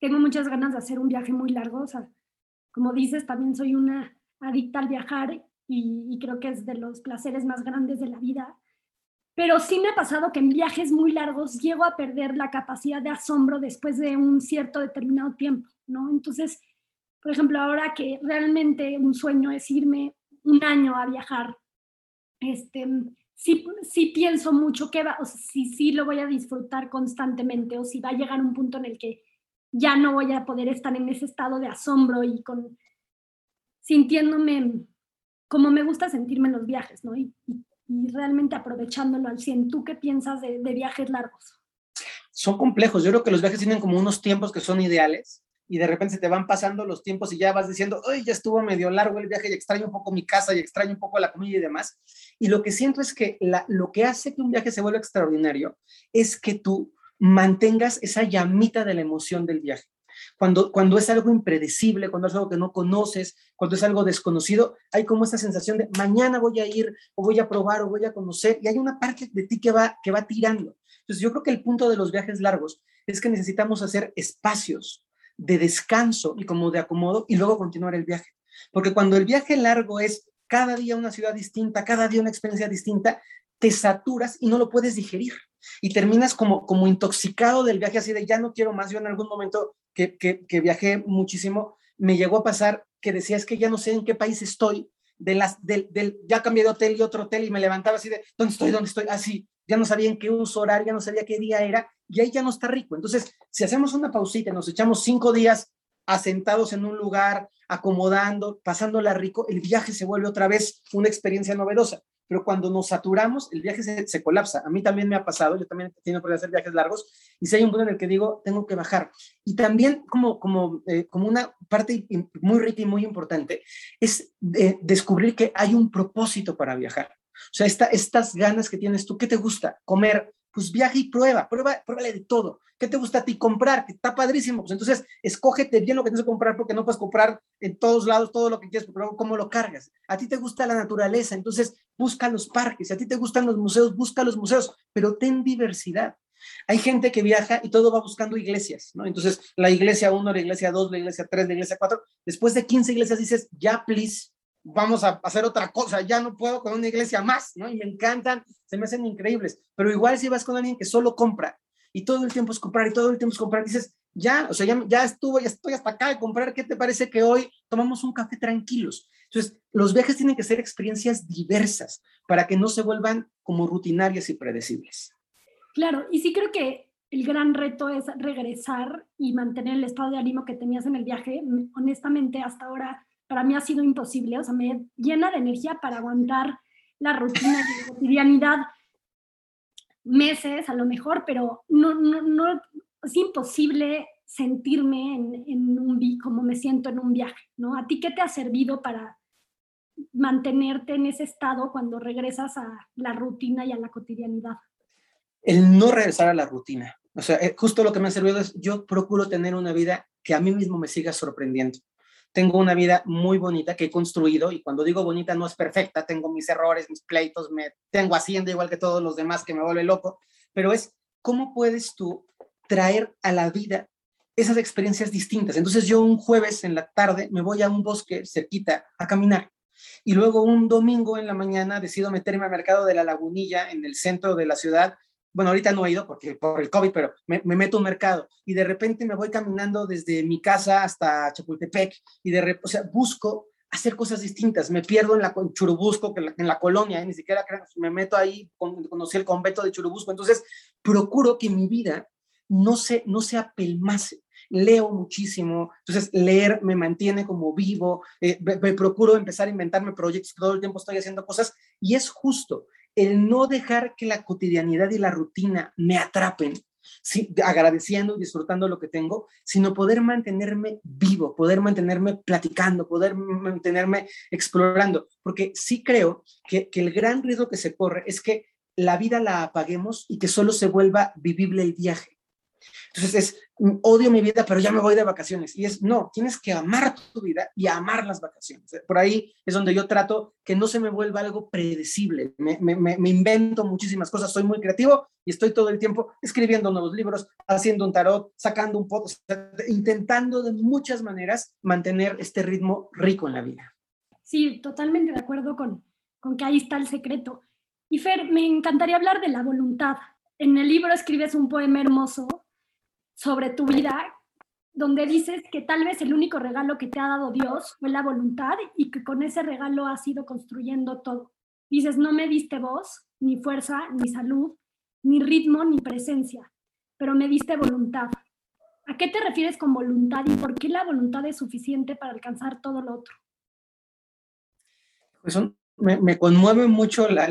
Tengo muchas ganas de hacer un viaje muy largo, o sea, como dices, también soy una adicta al viajar y, creo que es de los placeres más grandes de la vida. Pero sí me ha pasado que en viajes muy largos llego a perder la capacidad de asombro después de un cierto determinado tiempo, ¿no? Entonces, por ejemplo, ahora que realmente un sueño es irme un año a viajar, este, sí, sí pienso mucho que va, o si sí lo voy a disfrutar constantemente o si va a llegar un punto en el que ya no voy a poder estar en ese estado de asombro y con sintiéndome como me gusta sentirme en los viajes, ¿no? Y, realmente aprovechándolo al 100. ¿Tú qué piensas de, viajes largos? Son complejos. Yo creo que los viajes tienen como unos tiempos que son ideales y de repente se te van pasando los tiempos y ya vas diciendo, ay, ya estuvo medio largo el viaje y extraño un poco mi casa y extraño un poco la comida y demás. Y lo que siento es que lo que hace que un viaje se vuelva extraordinario es que tú mantengas esa llamita de la emoción del viaje. Cuando, cuando es algo impredecible, cuando es algo que no conoces, cuando es algo desconocido, hay como esa sensación de mañana voy a ir o voy a probar o voy a conocer y hay una parte de ti que va, que va tirando. Entonces yo creo que el punto de los viajes largos es que necesitamos hacer espacios de descanso y como de acomodo y luego continuar el viaje. Porque cuando el viaje largo es cada día una ciudad distinta, cada día una experiencia distinta, te saturas y no lo puedes digerir. Y terminas como, como intoxicado del viaje, así de ya no quiero más. Yo en algún momento que, que, viajé muchísimo, me llegó a pasar que decía, es que ya no sé en qué país estoy, de las, del, del, ya cambié de hotel y otro hotel y me levantaba así de, ¿dónde estoy? ¿Dónde estoy? Así, ya no sabía en qué uso horario, ya no sabía qué día era, y ahí ya no está rico. Entonces, si hacemos una pausita, nos echamos cinco días asentados en un lugar, acomodando, pasándola rico, el viaje se vuelve otra vez una experiencia novedosa pero cuando nos saturamos, el viaje se, colapsa. A mí también me ha pasado, yo también he tenido que hacer viajes largos, y si hay un punto en el que digo, tengo que bajar. Y también como, como, eh, como una parte muy rica y muy importante, es descubrir que hay un propósito para viajar. O sea, estas ganas que tienes tú, ¿qué te gusta? Comer, pues viaja y prueba, prueba, pruébale de todo. ¿Qué te gusta a ti comprar? Que está padrísimo. Pues entonces, escógete bien lo que tienes que comprar porque no puedes comprar en todos lados todo lo que quieres, pero cómo lo cargas. A ti te gusta la naturaleza, entonces busca los parques. A ti te gustan los museos, busca los museos, pero ten diversidad. Hay gente que viaja y todo va buscando iglesias, ¿no? Entonces, la iglesia 1, la iglesia 2, la iglesia 3, la iglesia 4. Después de 15 iglesias dices, ya, please, vamos a hacer otra cosa, ya no puedo con una iglesia más, ¿no? Y me encantan, se me hacen increíbles, pero igual si vas con alguien que solo compra y todo el tiempo es comprar y todo el tiempo es comprar, dices, ya, o sea, ya, ya estuvo, ya estoy hasta acá de comprar, ¿qué te parece que hoy tomamos un café tranquilos? Entonces, los viajes tienen que ser experiencias diversas para que no se vuelvan como rutinarias y predecibles. Claro, y sí creo que el gran reto es regresar y mantener el estado de ánimo que tenías en el viaje. Honestamente, hasta ahora para mí ha sido imposible, o sea, me llena de energía para aguantar la rutina y la cotidianidad meses a lo mejor, pero no, no, no es imposible sentirme en, en un como me siento en un viaje, ¿no? ¿A ti qué te ha servido para mantenerte en ese estado cuando regresas a la rutina y a la cotidianidad? El no regresar a la rutina. O sea, eh, justo lo que me ha servido es yo procuro tener una vida que a mí mismo me siga sorprendiendo tengo una vida muy bonita que he construido y cuando digo bonita no es perfecta, tengo mis errores, mis pleitos, me tengo hacienda igual que todos los demás que me vuelve loco, pero es cómo puedes tú traer a la vida esas experiencias distintas. Entonces yo un jueves en la tarde me voy a un bosque cerquita a caminar y luego un domingo en la mañana decido meterme al mercado de la Lagunilla en el centro de la ciudad bueno, ahorita no he ido porque por el COVID, pero me, meto un mercado y de repente me voy caminando desde mi casa hasta Chapultepec y de repente, o sea, busco hacer cosas distintas. Me pierdo en la en Churubusco, que en la colonia, ¿eh? ni siquiera me meto ahí, conocí el convento de Churubusco. Entonces, procuro que mi vida no se, no se apelmase. Leo muchísimo, entonces leer me mantiene como vivo, eh, me procuro empezar a inventarme proyectos, todo el tiempo estoy haciendo cosas y es justo el no dejar que la cotidianidad y la rutina me atrapen, agradeciendo y disfrutando lo que tengo, sino poder mantenerme vivo, poder mantenerme platicando, poder mantenerme explorando, porque sí creo que, que el gran riesgo que se corre es que la vida la apaguemos y que solo se vuelva vivible el viaje. Entonces es, mm, odio mi vida, pero ya me voy de vacaciones. Y es, no, tienes que amar tu vida y amar las vacaciones. Por ahí es donde yo trato que no se me vuelva algo predecible. Me, me, me invento muchísimas cosas, soy muy creativo y estoy todo el tiempo escribiendo nuevos libros, haciendo un tarot, sacando un podcast, intentando de muchas maneras mantener este ritmo rico en la vida. Sí, totalmente de acuerdo con, con que ahí está el secreto. Y Fer, me encantaría hablar de la voluntad. En el libro escribes un poema hermoso sobre tu vida, donde dices que tal vez el único regalo que te ha dado Dios fue la voluntad y que con ese regalo has ido construyendo todo. Dices, no me diste voz, ni fuerza, ni salud, ni ritmo, ni presencia, pero me diste voluntad. ¿A qué te refieres con voluntad y por qué la voluntad es suficiente para alcanzar todo lo otro? Pues me, conmueve mucho la,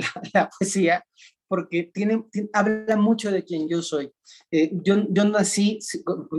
poesía porque tiene, habla mucho de quien yo soy. Eh, yo, yo nací,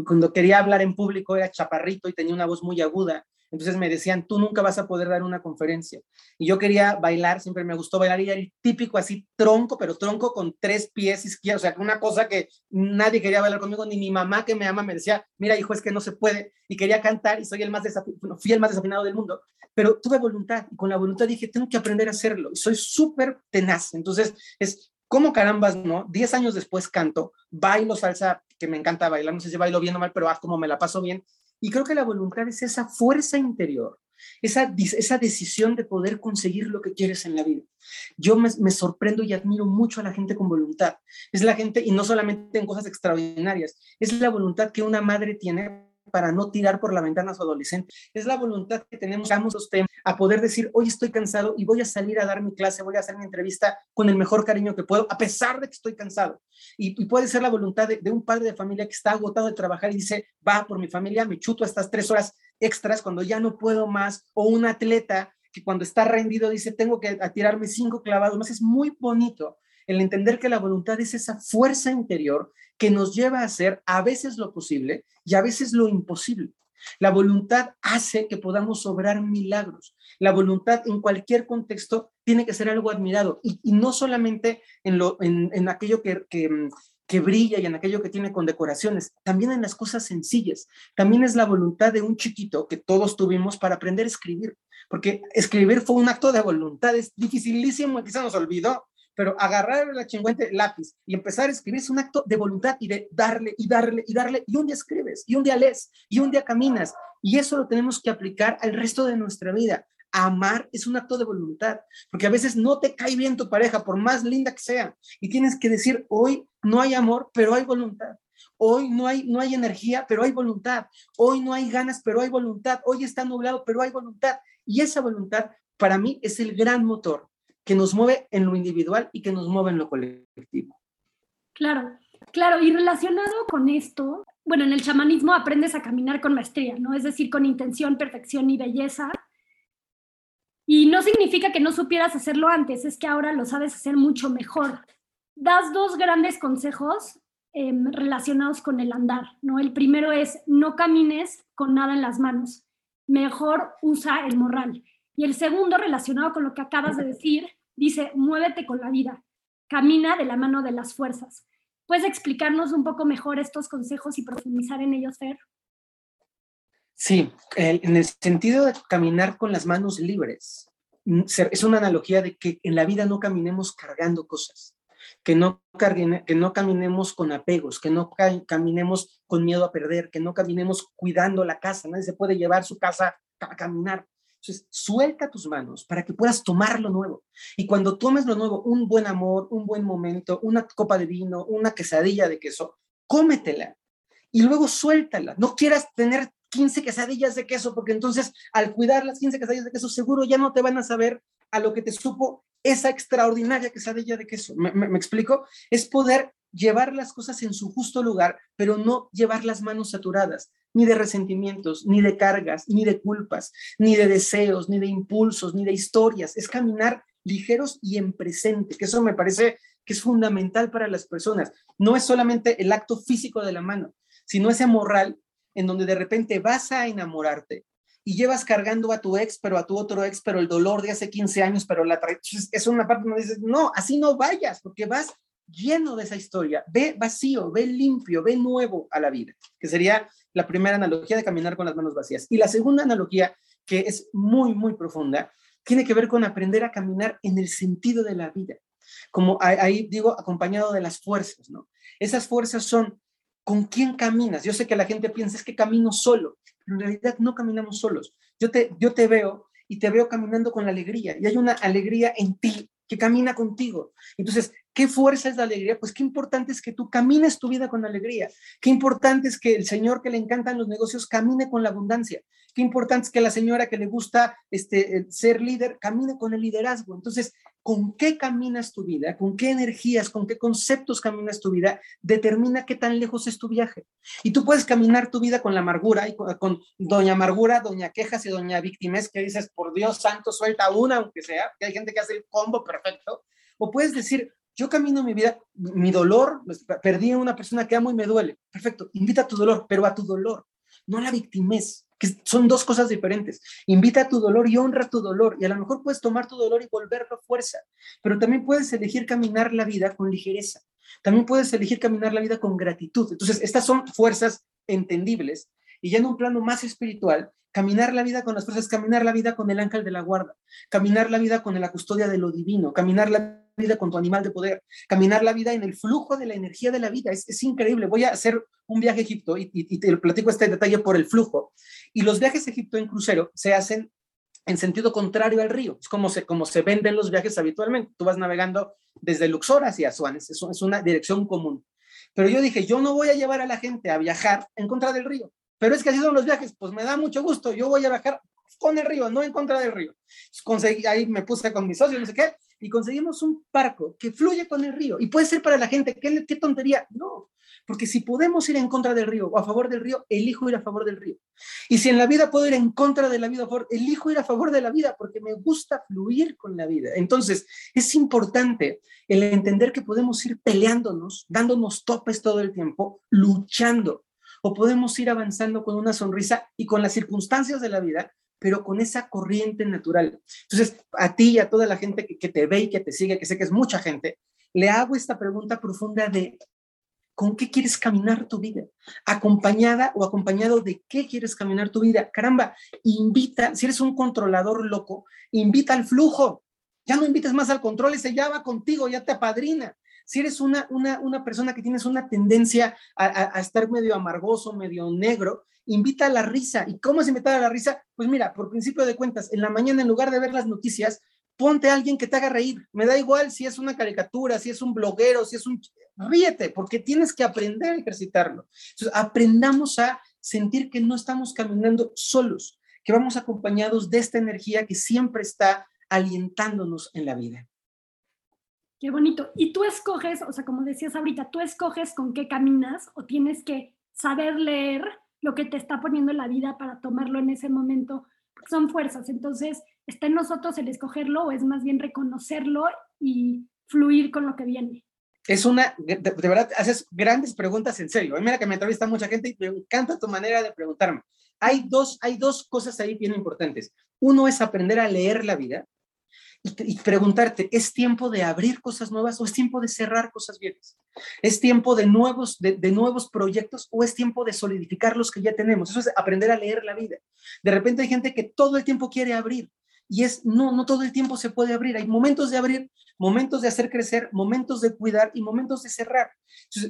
cuando quería hablar en público era chaparrito y tenía una voz muy aguda entonces me decían, tú nunca vas a poder dar una conferencia. Y yo quería bailar, siempre me gustó bailar y era el típico así tronco, pero tronco con tres pies izquierdos, o sea, una cosa que nadie quería bailar conmigo, ni mi mamá que me ama me decía, mira hijo, es que no se puede. Y quería cantar y soy el más desafinado, fui el más desafinado del mundo, pero tuve voluntad y con la voluntad dije, tengo que aprender a hacerlo. Y soy súper tenaz. Entonces es como carambas, ¿no? Diez años después canto, bailo salsa, que me encanta bailar, no sé si bailo bien o mal, pero ah, como me la paso bien, y creo que la voluntad es esa fuerza interior, esa, esa decisión de poder conseguir lo que quieres en la vida. Yo me, sorprendo y admiro mucho a la gente con voluntad. Es la gente, y no solamente en cosas extraordinarias, es la voluntad que una madre tiene para no tirar por la ventana a su adolescente. Es la voluntad que tenemos a poder decir, hoy estoy cansado y voy a salir a dar mi clase, voy a hacer mi entrevista con el mejor cariño que puedo, a pesar de que estoy cansado. Y, puede ser la voluntad de, de, un padre de familia que está agotado de trabajar y dice, va por mi familia, me chuto estas tres horas extras cuando ya no puedo más, o un atleta que cuando está rendido dice, tengo que tirarme cinco clavados más. Es muy bonito el entender que la voluntad es esa fuerza interior que nos lleva a hacer a veces lo posible y a veces lo imposible. La voluntad hace que podamos obrar milagros. La voluntad en cualquier contexto tiene que ser algo admirado y, no solamente en, lo, en, aquello que, que brilla y en aquello que tiene condecoraciones, también en las cosas sencillas. También es la voluntad de un chiquito que todos tuvimos para aprender a escribir, porque escribir fue un acto de voluntad, es dificilísimo, quizá nos olvidó, pero agarrar la chingüente lápiz y empezar a escribir es un acto de voluntad y de darle y darle y darle, y un día escribes, y un día lees, y un día caminas, y eso lo tenemos que aplicar al resto de nuestra vida. Amar es un acto de voluntad, porque a veces no te cae bien tu pareja, por más linda que sea, y tienes que decir, hoy no hay amor, pero hay voluntad. Hoy no hay, no hay energía, pero hay voluntad. Hoy no hay ganas, pero hay voluntad. Hoy está nublado, pero hay voluntad. Y esa voluntad, para mí, es el gran motor que nos mueve en lo individual y que nos mueve en lo colectivo. Claro, claro, y relacionado con esto, bueno, en el chamanismo aprendes a caminar con maestría, ¿no? Es decir, con intención, perfección y belleza. Y no significa que no supieras hacerlo antes, es que ahora lo sabes hacer mucho mejor. Das dos grandes consejos em, relacionados con el andar, ¿no? El primero es no camines con nada en las manos, mejor usa el morral. Y el segundo, relacionado con lo que acabas de decir, dice, muévete con la vida, camina de la mano de las fuerzas. ¿Puedes explicarnos un poco mejor estos consejos y profundizar en ellos, Fer? Sí, en el sentido de caminar con las manos libres. Mm, es una analogía de que en la vida no caminemos cargando cosas, que no, que no caminemos con apegos, que no caminemos con miedo a perder, que no caminemos cuidando la casa. Nadie se puede llevar su casa a caminar. Entonces, suelta tus manos para que puedas tomar lo nuevo. Y cuando tomes lo nuevo, un buen amor, un buen momento, una copa de vino, una quesadilla de queso, cómetela y luego suéltala. No quieras tener 15 quesadillas de queso, porque entonces al cuidar las 15 quesadillas de queso, seguro ya no te van a saber a lo que te supo esa extraordinaria quesadilla de queso. ¿Me, me explico? Es poder llevar las cosas en su justo lugar, pero no llevar las manos saturadas ni de resentimientos, ni de cargas, ni de culpas, ni de deseos, ni de impulsos, ni de historias. Es caminar ligeros y en presente, que eso me parece que es fundamental para las personas. No es solamente el acto físico de la mano, sino ese moral en donde de repente vas a enamorarte y llevas cargando a tu ex, pero a tu otro ex, pero el dolor de hace 15 años, pero la es una parte donde dices, no, así no vayas, porque vas lleno de esa historia, ve vacío, ve limpio, ve nuevo a la vida, que sería la primera analogía de caminar con las manos vacías. Y la segunda analogía, que es muy, muy profunda, tiene que ver con aprender a caminar en el sentido de la vida. Como ahí digo, acompañado de las fuerzas, ¿no? Esas fuerzas son con quién caminas. Yo sé que la gente piensa es que camino solo, pero en realidad no caminamos solos. Yo te, yo te veo y te veo caminando con alegría y hay una alegría en ti que camina contigo. Entonces, ¿qué fuerza es la alegría? Pues qué importante es que tú camines tu vida con alegría. Qué importante es que el Señor que le encantan los negocios camine con la abundancia. Qué importante es que la señora que le gusta este, ser líder camine con el liderazgo. Entonces, con qué caminas tu vida, con qué energías, con qué conceptos caminas tu vida, determina qué tan lejos es tu viaje. Y tú puedes caminar tu vida con la amargura y con, doña amargura, doña quejas y doña víctimas que dices, por Dios santo, suelta una, aunque sea, que hay gente que hace el combo perfecto. O puedes decir, yo camino mi vida, mi dolor, pues, perdí a una persona que amo y me duele. Perfecto, invita a tu dolor, pero a tu dolor, no a la victimez que son dos cosas diferentes. Invita a tu dolor y honra tu dolor. Y a lo mejor puedes tomar tu dolor y volverlo fuerza, pero también puedes elegir caminar la vida con ligereza. También puedes elegir caminar la vida con gratitud. Entonces, estas son fuerzas entendibles. Y ya en un plano más espiritual, caminar la vida con las fuerzas, caminar la vida con el ángel de la guarda, caminar la vida con la custodia de lo divino, caminar la vida con tu animal de poder, caminar la vida en el flujo de la energía de la vida. Es, increíble. Voy a hacer un viaje a Egipto y, y, te platico este detalle por el flujo. Y los viajes a Egipto en crucero se hacen en sentido contrario al río. Es como se, como se venden los viajes habitualmente. Tú vas navegando desde Luxor hacia Suanes. Es, es una dirección común. Pero yo dije, yo no voy a llevar a la gente a viajar en contra del río. Pero es que así son los viajes. Pues me da mucho gusto. Yo voy a viajar con el río, no en contra del río. Conseguí, ahí me puse con mis socios, no sé qué, y conseguimos un barco que fluye con el río. Y puede ser para la gente, ¿qué, qué tontería? No, porque si podemos ir en contra del río o a favor del río, elijo ir a favor del río. Y si en la vida puedo ir en contra de la vida, elijo ir a favor de la vida porque me gusta fluir con la vida. Entonces, es importante el entender que podemos ir peleándonos, dándonos topes todo el tiempo, luchando. O podemos ir avanzando con una sonrisa y con las circunstancias de la vida, pero con esa corriente natural. Entonces, a ti y a toda la gente que, te ve y que te sigue, que sé que es mucha gente, le hago esta pregunta profunda de ¿Con qué quieres caminar tu vida? Acompañada o acompañado de qué quieres caminar tu vida. Caramba, invita, si eres un controlador loco, invita al flujo. Ya no invites más al control, ese ya va contigo, ya te apadrina. Si eres una, una, persona que tienes una tendencia a, estar medio amargoso, medio negro, invita a la risa. ¿Y cómo es invitar a la risa? Pues mira, por principio de cuentas, en la mañana en lugar de ver las noticias, ponte a alguien que te haga reír. Me da igual si es una caricatura, si es un bloguero, si es un ríete, porque tienes que aprender a ejercitarlo. Entonces, aprendamos a sentir que no estamos caminando solos, que vamos acompañados de esta energía que siempre está alientándonos en la vida. Qué bonito. Y tú escoges, o sea, como decías ahorita, tú escoges con qué caminas o tienes que saber leer lo que te está poniendo en la vida para tomarlo en ese momento. Son fuerzas. Entonces, ¿está en nosotros el escogerlo o es más bien reconocerlo y fluir con lo que viene? es una, de, verdad, haces grandes preguntas en serio. Mira que me entrevista mucha gente y me encanta tu manera de preguntarme. Hay dos, hay dos cosas ahí bien importantes. Uno es aprender a leer la vida y, preguntarte, ¿es tiempo de abrir cosas nuevas o es tiempo de cerrar cosas viejas? ¿Es tiempo de nuevos, de, nuevos proyectos o es tiempo de solidificar los que ya tenemos? Eso es aprender a leer la vida. De repente hay gente que todo el tiempo quiere abrir y es, no, no todo el tiempo se puede abrir. Hay momentos de abrir, momentos de hacer crecer, momentos de cuidar y momentos de cerrar.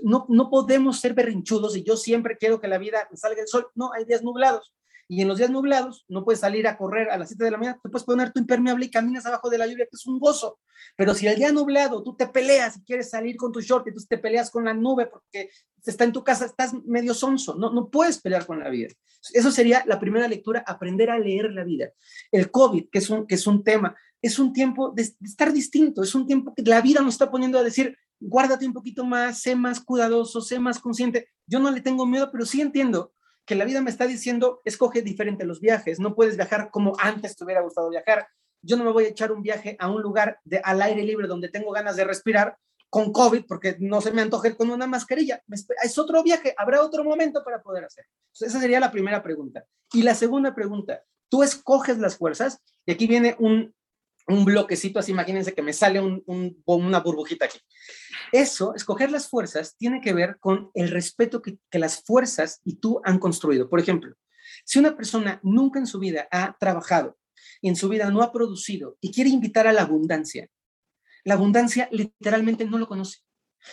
No, no podemos ser berrinchudos y yo siempre quiero que la vida salga el sol. No, hay días nublados. Y en los días nublados no puedes salir a correr a las 7 de la mañana, te puedes poner tu impermeable y caminas abajo de la lluvia, que es un gozo. Pero si el día nublado tú te peleas y quieres salir con tu short tú te peleas con la nube porque está en tu casa, estás medio sonso, no, no puedes pelear con la vida. Eso sería la primera lectura, aprender a leer la vida. El COVID, que es un, que es un tema, es un tiempo de, de estar distinto, es un tiempo que la vida nos está poniendo a decir, guárdate un poquito más, sé más cuidadoso, sé más consciente. Yo no le tengo miedo, pero sí entiendo que la vida me está diciendo, escoge diferente los viajes, no puedes viajar como antes te hubiera gustado viajar. Yo no me voy a echar un viaje a un lugar de, al aire libre donde tengo ganas de respirar con COVID porque no se me antoje con una mascarilla. Es otro viaje, habrá otro momento para poder hacer. esa sería la primera pregunta. Y la segunda pregunta, tú escoges las fuerzas y aquí viene un, un bloquecito, así imagínense que me sale un, una burbujita aquí. Eso, escoger las fuerzas, tiene que ver con el respeto que, las fuerzas y tú han construido. Por ejemplo, si una persona nunca en su vida ha trabajado y en su vida no ha producido y quiere invitar a la abundancia, la abundancia literalmente no lo conoce.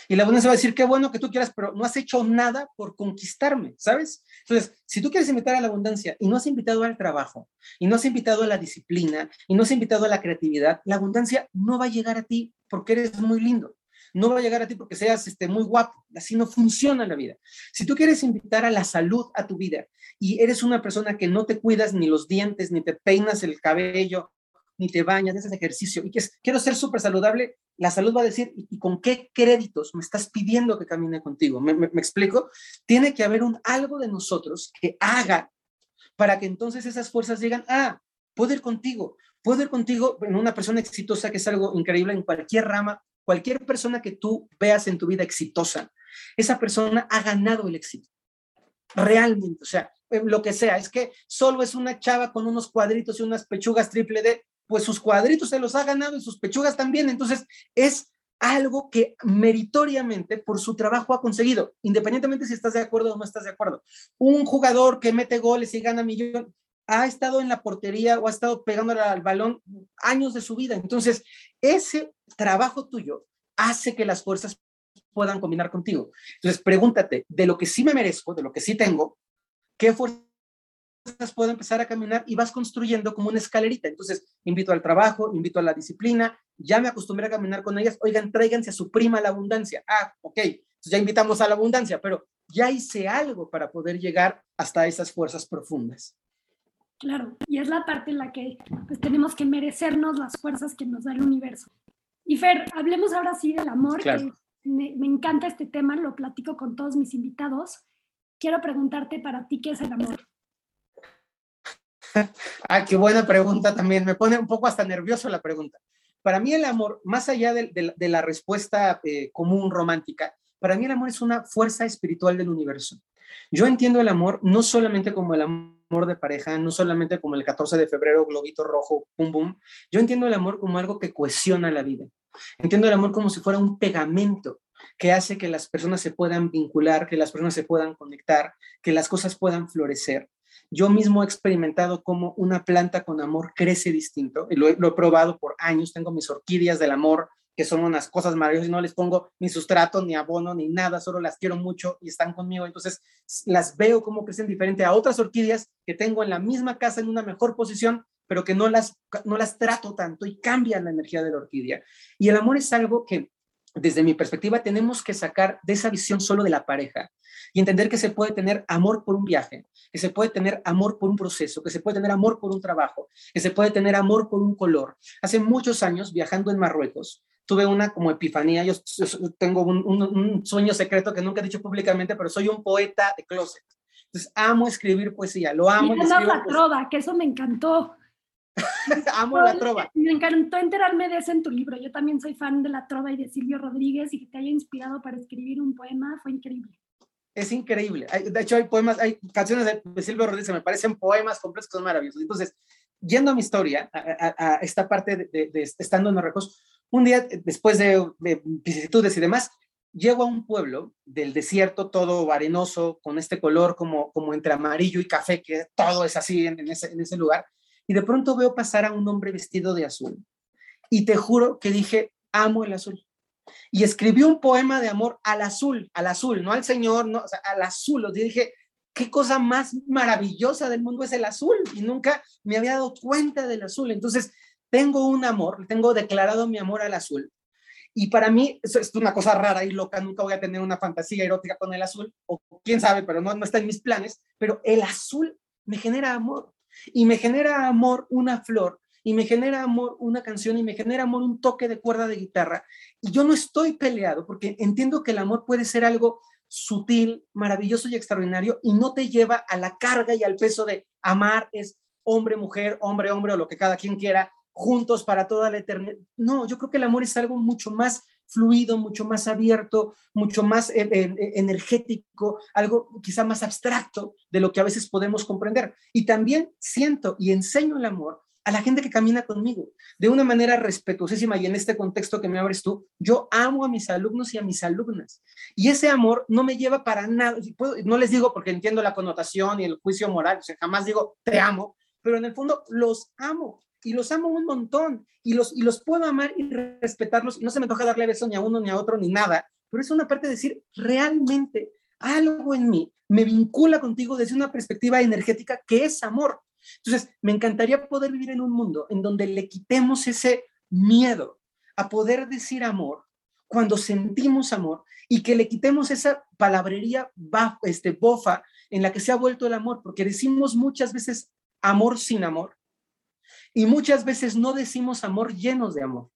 Y la abundancia va a decir, qué bueno que tú quieras, pero no has hecho nada por conquistarme, ¿sabes? Entonces, si tú quieres invitar a la abundancia y no has invitado al trabajo, y no has invitado a la disciplina, y no has invitado a la creatividad, la abundancia no va a llegar a ti porque eres muy lindo. No va a llegar a ti porque seas este, muy guapo. Así no funciona la vida. Si tú quieres invitar a la salud a tu vida y eres una persona que no te cuidas ni los dientes, ni te peinas el cabello, ni te bañas, haces ejercicio y que es, quiero ser súper saludable, la salud va a decir, ¿y con qué créditos me estás pidiendo que camine contigo? ¿Me, me explico? Tiene que haber un algo de nosotros que haga para que entonces esas fuerzas digan, ah, puedo ir contigo, puedo ir contigo en una persona exitosa, que es algo increíble en cualquier rama, cualquier persona que tú veas en tu vida exitosa, esa persona ha ganado el éxito. Realmente, o sea, lo que sea, es que solo es una chava con unos cuadritos y unas pechugas triple D, pues sus cuadritos se los ha ganado y sus pechugas también. Entonces, es algo que meritoriamente por su trabajo ha conseguido, independientemente si estás de acuerdo o no estás de acuerdo. Un jugador que mete goles y gana millones, ha estado en la portería o ha estado pegándole al balón años de su vida. Entonces, ese trabajo tuyo hace que las fuerzas puedan combinar contigo. Entonces, pregúntate, de lo que sí me merezco, de lo que sí tengo, ¿qué fuerzas puedo empezar a caminar y vas construyendo como una escalerita. Entonces, invito al trabajo, invito a la disciplina, ya me acostumbré a caminar con ellas, oigan, tráiganse a su prima la abundancia. Ah, ok, entonces ya invitamos a la abundancia, pero ya hice algo para poder llegar hasta esas fuerzas profundas. Claro, y es la parte en la que pues, tenemos que merecernos las fuerzas que nos da el universo. Y Fer, hablemos ahora sí del amor, que me, me encanta este tema, lo platico con todos mis invitados. Quiero preguntarte para ti, ¿qué es el amor? ah, qué buena pregunta también. Me pone un poco hasta nervioso la pregunta. Para mí el amor, más allá de, la respuesta eh, común romántica, para mí el amor es una fuerza espiritual del universo. Yo entiendo el amor no solamente como el amor de pareja, no solamente como el 14 de febrero, globito rojo, pum, pum. Yo entiendo el amor como algo que cohesiona la vida. Entiendo el amor como si fuera un pegamento que hace que las personas se puedan vincular, que las personas se puedan conectar, que las cosas puedan florecer. Yo mismo he experimentado cómo una planta con amor crece distinto, y lo he, probado por años, tengo mis orquídeas del amor, que son unas cosas maravillosas, y no les pongo ni sustrato, ni abono, ni nada, solo las quiero mucho y están conmigo, entonces las veo cómo crecen diferente a otras orquídeas que tengo en la misma casa, en una mejor posición, pero que no las, no las trato tanto y cambian la energía de la orquídea. Y el amor es algo que desde mi perspectiva, tenemos que sacar de esa visión solo de la pareja y entender que se puede tener amor por un viaje, que se puede tener amor por un proceso, que se puede tener amor por un trabajo, que se puede tener amor por un color. Hace muchos años, viajando en Marruecos, tuve una como epifanía. Yo, tengo un, sueño secreto que nunca he dicho públicamente, pero soy un poeta de closet. Entonces, amo escribir poesía, lo amo. Y la trova, que eso me encantó. Amo la trova. Me encantó enterarme de eso en tu libro. Yo también soy fan de la trova y de Silvio Rodríguez y que te haya inspirado para escribir un poema fue increíble. Es increíble. De hecho, hay poemas, hay canciones de Silvio Rodríguez que me parecen poemas completos que son maravillosos. Entonces, yendo a mi historia, a, esta parte de, estando en Marruecos, un día después de, vicisitudes y demás, llego a un pueblo del desierto, todo arenoso, con este color como, como entre amarillo y café, que todo es así en, ese, en ese lugar y de pronto veo pasar a un hombre vestido de azul. Y te juro que dije, amo el azul. Y escribí un poema de amor al azul, al azul, no al Señor, no, al azul. Y dije, qué cosa más maravillosa del mundo es el azul. Y nunca me había dado cuenta del azul. Entonces, tengo un amor, tengo declarado mi amor al azul. Y para mí, eso es una cosa rara y loca, nunca voy a tener una fantasía erótica con el azul, o quién sabe, pero no, no está en mis planes, pero el azul me genera amor. Y me genera amor una flor, y me genera amor una canción, y me genera amor un toque de cuerda de guitarra. Y yo no estoy peleado porque entiendo que el amor puede ser algo sutil, maravilloso y extraordinario y no te lleva a la carga y al peso de amar es hombre, mujer, hombre, hombre o lo que cada quien quiera, juntos para toda la eternidad. No, yo creo que el amor es algo mucho más fluido, mucho más abierto, mucho más eh, eh, eh, energético, algo quizá más abstracto de lo que a veces podemos comprender. Y también siento y enseño el amor a la gente que camina conmigo de una manera respetuosísima y en este contexto que me abres tú, yo amo a mis alumnos y a mis alumnas. Y ese amor no me lleva para nada, no les digo porque entiendo la connotación y el juicio moral, jamás digo te amo, pero en el fondo los amo y los amo un montón y los, y los puedo amar y respetarlos y no se me toca darle beso ni a uno ni a otro ni nada, pero es una parte de decir, realmente algo en mí me vincula contigo desde una perspectiva energética que es amor. Entonces, me encantaría poder vivir en un mundo en donde le quitemos ese miedo a poder decir amor cuando sentimos amor y que le quitemos esa palabrería este, bofa en la que se ha vuelto el amor, porque decimos muchas veces amor sin amor y muchas veces no decimos amor llenos de amor.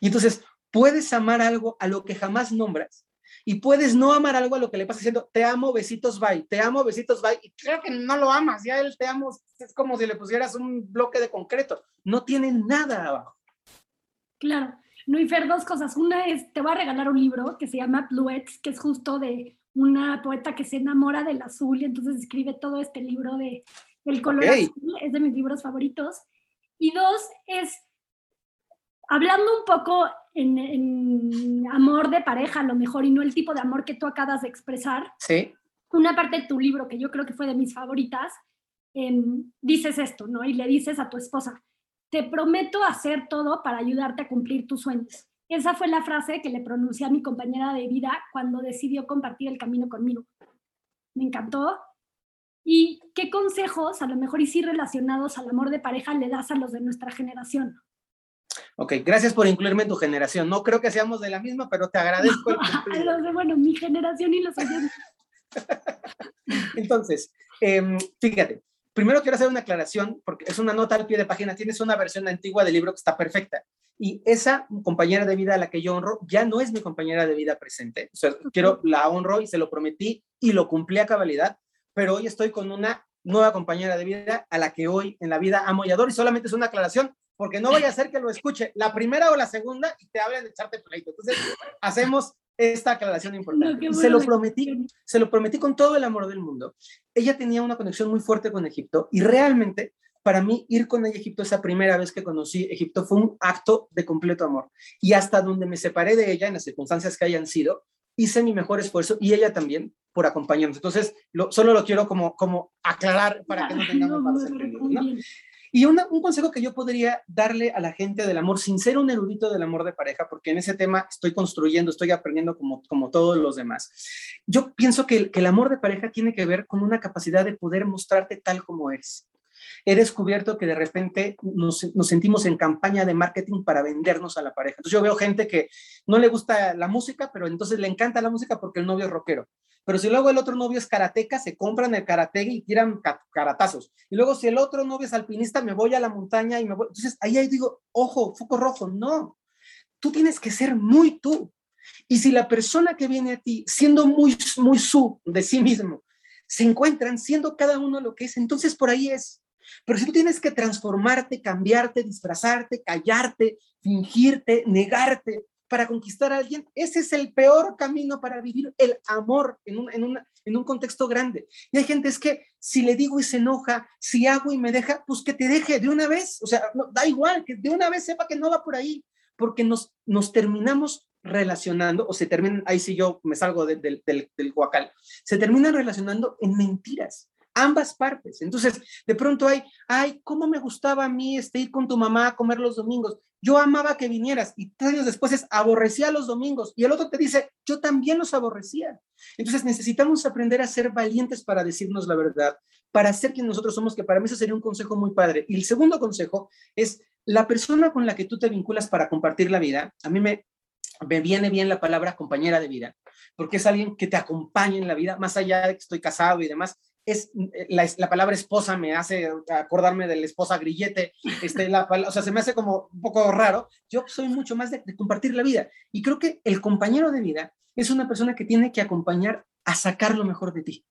Y entonces puedes amar algo a lo que jamás nombras y puedes no amar algo a lo que le pasa diciendo te amo, besitos, bye, te amo, besitos, bye, y creo que no lo amas, ya él te amo, es como si le pusieras un bloque de concreto, no tiene nada abajo. Claro, no, y Fer, dos cosas. Una es, te voy a regalar un libro que se llama Bluets, que es justo de una poeta que se enamora del azul y entonces escribe todo este libro de el color azul, es de mis libros favoritos. Y dos es, hablando un poco en, amor de pareja a lo mejor y no el tipo de amor que tú acabas de expresar. Sí. Una parte de tu libro, que yo creo que fue de mis favoritas, em, dices esto, ¿no? Y le dices a tu esposa, te prometo hacer todo para ayudarte a cumplir tus sueños. Esa fue la frase que le pronuncié a mi compañera de vida cuando decidió compartir el camino conmigo. Me encantó. ¿Y qué consejos, a lo mejor y sí relacionados al amor de pareja, le das a los de nuestra generación? Ok, gracias por incluirme en tu generación. No creo que seamos de la misma, pero te agradezco. El bueno, mi generación y los oyentes. Entonces, em, fíjate, primero quiero hacer una aclaración, porque es una nota al pie de página, tienes una versión antigua del libro que está perfecta. Y esa compañera de vida a la que yo honro ya no es mi compañera de vida presente. O sea, quiero, la honro y se lo prometí y lo cumplí a cabalidad, pero hoy estoy con una nueva compañera de vida a la que hoy en la vida amo y adoro. Y solamente es una aclaración, porque no vaya a ser que lo escuche la primera o la segunda y te hablen de echarte pleito. Entonces, hacemos esta aclaración importante. se lo prometí, se lo prometí con todo el amor del mundo. Ella tenía una conexión muy fuerte con Egipto y realmente para mí ir con ella a Egipto esa primera vez que conocí Egipto fue un acto de completo amor. Y hasta donde me separé de ella, en las circunstancias que hayan sido, hice mi mejor esfuerzo y ella también por acompañarnos. Entonces, solo lo quiero como, como aclarar para que no tengamos malos entendidos. Y un consejo que yo podría darle a la gente del amor, sin ser un erudito del amor de pareja, porque en ese tema estoy construyendo, estoy aprendiendo como, como todos los demás. Yo pienso que, que el amor de pareja tiene que ver con una capacidad de poder mostrarte tal como eres he descubierto que de repente nos, nos, sentimos en campaña de marketing para vendernos a la pareja. Entonces yo veo gente que no le gusta la música, pero entonces le encanta la música porque el novio es rockero. Pero si luego el otro novio es karateca, se compran el karate y tiran caratazos. Y luego si el otro novio es alpinista, me voy a la montaña y me voy. Entonces ahí, ahí digo, ojo, foco rojo, no. Tú tienes que ser muy tú. Y si la persona que viene a ti, siendo muy, muy su de sí mismo, se encuentran siendo cada uno lo que es, entonces por ahí es. Pero si tú tienes que transformarte, cambiarte, disfrazarte, callarte, fingirte, negarte para conquistar a alguien, ese es el peor camino para vivir el amor en un, en, en un contexto grande. Y hay gente es que si le digo y se enoja, si hago y me deja, pues que te deje de una vez. O sea, da igual, que de una vez sepa que no va por ahí, porque nos, nos terminamos relacionando, o se terminan, ahí sí yo me salgo del, del guacal, se terminan relacionando en mentiras ambas partes. Entonces, de pronto hay, ay, ¿cómo me gustaba a mí este, ir con tu mamá a comer los domingos? Yo amaba que vinieras y tres años después es, aborrecía los domingos y el otro te dice, yo también los aborrecía. Entonces necesitamos aprender a ser valientes para decirnos la verdad, para ser quien nosotros somos, que para mí eso sería un consejo muy padre. Y el segundo consejo es la persona con la que tú te vinculas para compartir la vida. A mí me, me viene bien la palabra compañera de vida, porque es alguien que te acompaña en la vida, más allá de que estoy casado y demás, es eh, la, palabra esposa me hace acordarme de la esposa grillete, este, la, o sea, se me hace como un poco raro. Yo soy mucho más de, compartir la vida y creo que el compañero de vida es una persona que tiene que acompañar a sacar lo mejor de ti.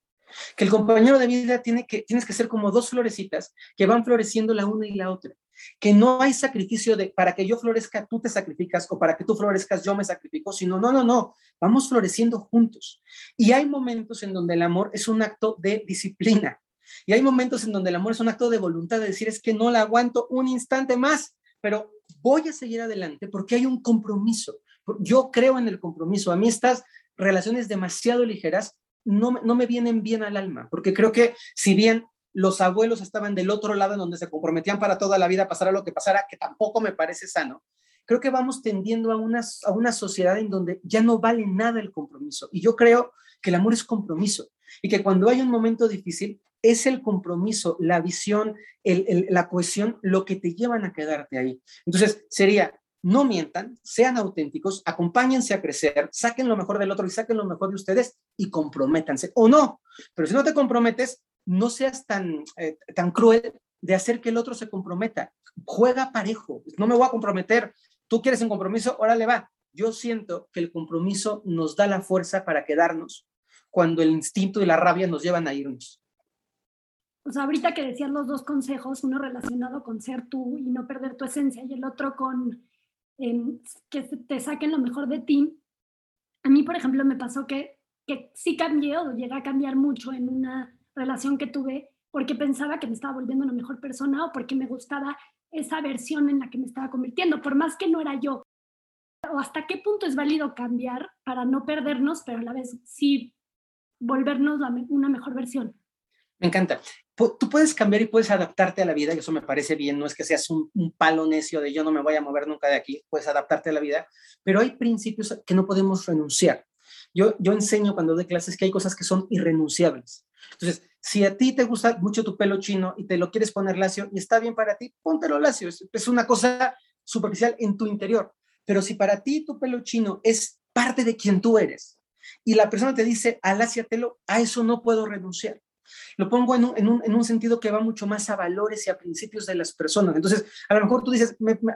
Que el compañero de vida tiene que, tienes que ser como dos florecitas que van floreciendo la una y la otra que no hay sacrificio de para que yo florezca, tú te sacrificas o para que tú florezcas, yo me sacrifico, sino no, no, no, vamos floreciendo juntos. Y hay momentos en donde el amor es un acto de disciplina. Y hay momentos en donde el amor es un acto de voluntad, de decir es que no la aguanto un instante más, pero voy a seguir adelante porque hay un compromiso. Yo creo en el compromiso. A mí estas relaciones demasiado ligeras no, no me vienen bien al alma, porque creo que si bien los abuelos estaban del otro lado en donde se comprometían para toda la vida, pasara lo que pasara, que tampoco me parece sano. Creo que vamos tendiendo a una, a una sociedad en donde ya no vale nada el compromiso. Y yo creo que el amor es compromiso y que cuando hay un momento difícil, es el compromiso, la visión, la cohesión, lo que te llevan a quedarte ahí. Entonces, sería no mientan, sean auténticos, acompáñense a crecer, saquen lo mejor del otro y saquen lo mejor de ustedes y comprométanse. O no, pero si no te comprometes, no seas tan, eh, tan cruel de hacer que el otro se comprometa. Juega parejo, no me voy a comprometer. Tú quieres un compromiso, órale va. Yo siento que el compromiso nos da la fuerza para quedarnos cuando el instinto y la rabia nos llevan a irnos. Sea, ahorita que decías los dos consejos, uno relacionado con ser tú y no perder tu esencia y el otro con que te saquen lo mejor de ti. A mí, por ejemplo, me pasó que, que sí cambié o llegué a cambiar mucho en una relación que tuve porque pensaba que me estaba volviendo una mejor persona o porque me gustaba esa versión en la que me estaba convirtiendo, por más que no era yo. O hasta qué punto es válido cambiar para no perdernos, pero a la vez sí volvernos una mejor versión. Me encanta. Tú puedes cambiar y puedes adaptarte a la vida, y eso me parece bien, no es que seas un, palo necio de yo no me voy a mover nunca de aquí, puedes adaptarte a la vida, pero hay principios que no podemos renunciar. Yo, yo enseño cuando doy clases que hay cosas que son irrenunciables. Entonces, si a ti te gusta mucho tu pelo chino y te lo quieres poner lacio y está bien para ti, póntelo lacio. Es, es una cosa superficial en tu interior. Pero si para ti tu pelo chino es parte de quien tú eres y la persona te dice, aláciatelo, a eso no puedo renunciar. Lo pongo en un, en, un, en un, sentido que va mucho más a valores y a principios de las personas. Entonces, a lo mejor tú dices,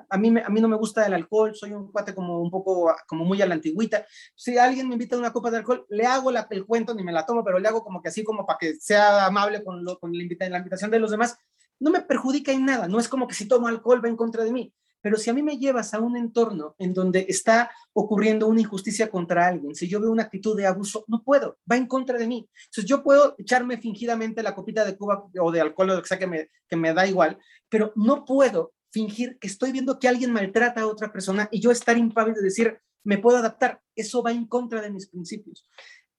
a, mí, a mí no me gusta el alcohol, soy un cuate como un poco, como muy a la antigüita. Si alguien me invita a una copa de alcohol, le hago la, el cuento, ni me la tomo, pero le hago como que así, como para que sea amable con, lo, con la, la invitación de los demás. No me perjudica en nada, no es como que si tomo alcohol va en contra de mí. Pero si a mí me llevas a un entorno en donde está ocurriendo una injusticia contra alguien, si yo veo una actitud de abuso, no puedo, va en contra de mí. Entonces yo puedo echarme fingidamente la copita de Cuba o de alcohol o lo que sea que me, que me da igual, pero no puedo fingir que estoy viendo que alguien maltrata a otra persona y yo estar impávido de decir, me puedo adaptar. Eso va en contra de mis principios.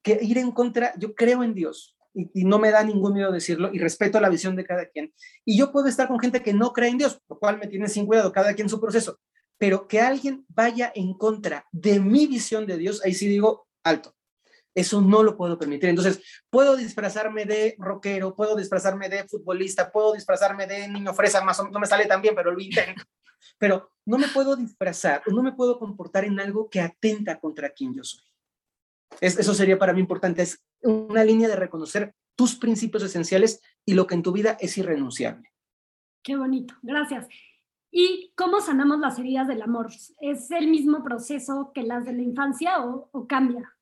Que ir en contra, yo creo en Dios, y, no me da ningún miedo decirlo y respeto la visión de cada quien. Y yo puedo estar con gente que no cree en Dios, lo cual me tiene sin cuidado, cada quien su proceso, pero que alguien vaya en contra de mi visión de Dios, ahí sí digo alto. Eso no lo puedo permitir. Entonces, puedo disfrazarme de rockero, puedo disfrazarme de futbolista, puedo disfrazarme de niño fresa, más o menos, no me sale tan bien, pero lo intento. Pero no me puedo disfrazar, no me puedo comportar en algo que atenta contra quien yo soy eso sería para mí importante, es una línea de reconocer tus principios esenciales y lo que en tu vida es irrenunciable. Qué bonito, gracias. ¿Y cómo sanamos las heridas del amor? ¿Es el mismo proceso que las de la infancia o, cambia?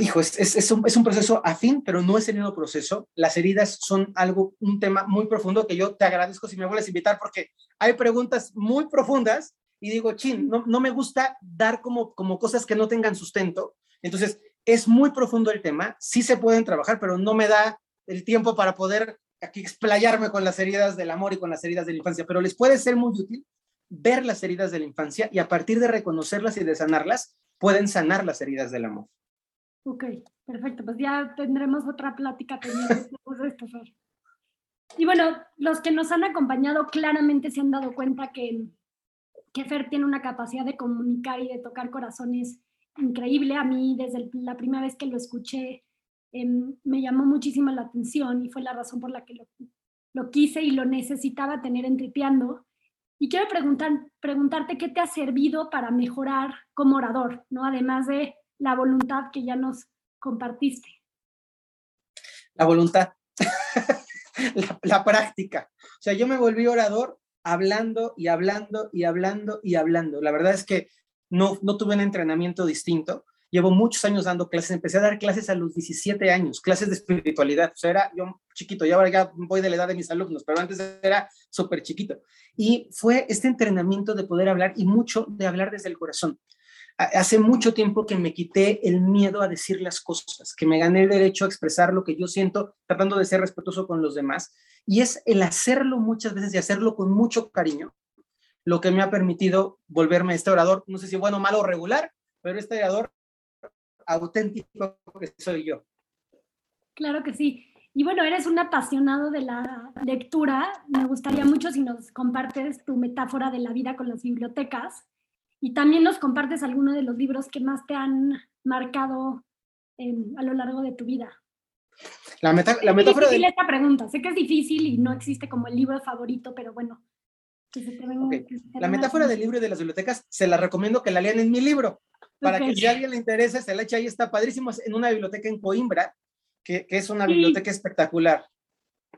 Hijo, es, es, un, es, un, proceso afín, pero no es el mismo proceso. Las heridas son algo, un tema muy profundo que yo te agradezco si me vuelves a invitar porque hay preguntas muy profundas y digo, chin, no, no me gusta dar como, como cosas que no tengan sustento. Entonces, es muy profundo el tema, sí se pueden trabajar, pero no me da el tiempo para poder aquí explayarme con las heridas del amor y con las heridas de la infancia, pero les puede ser muy útil ver las heridas de la infancia y a partir de reconocerlas y de sanarlas, pueden sanar las heridas del amor. Ok, perfecto, pues ya tendremos otra plática esto, Fer. Y bueno, los que nos han acompañado claramente se han dado cuenta que, que Fer tiene una capacidad de comunicar y de tocar corazones increíble. A mí, desde la primera vez que lo escuché, em, me llamó muchísimo la atención y fue la razón por la que lo, lo quise y lo necesitaba tener en Tripeando. Y quiero preguntar, preguntarte qué te ha servido para mejorar como orador, ¿no? Además de la voluntad que ya nos compartiste. La voluntad, la, la práctica. O sea, yo me volví orador hablando y hablando y hablando y hablando. La verdad es que no, no tuve un entrenamiento distinto. Llevo muchos años dando clases, empecé a dar clases a los 17 años, clases de espiritualidad. O sea, era yo chiquito, y ahora ya voy de la edad de mis alumnos, pero antes era súper chiquito. Y fue este entrenamiento de poder hablar y mucho de hablar desde el corazón. Hace mucho tiempo que me quité el miedo a decir las cosas, que me gané el derecho a expresar lo que yo siento, tratando de ser respetuoso con los demás. Y es el hacerlo muchas veces y hacerlo con mucho cariño, lo que me ha permitido volverme este orador, no sé si bueno, malo o regular, pero este orador auténtico que soy yo. Claro que sí. Y bueno, eres un apasionado de la lectura. Me gustaría mucho si nos compartes tu metáfora de la vida con las bibliotecas y también nos compartes algunos de los libros que más te han marcado a lo largo de tu vida. La, meta, la metáfora de... esta pregunta. Sé que es difícil y no existe como el libro favorito, pero bueno, La metáfora del libro y de las bibliotecas se la recomiendo que la lean en mi libro, para que si a alguien le interese, se la eche ahí, está padrísimo, en una biblioteca en Coimbra, que, que es una biblioteca espectacular.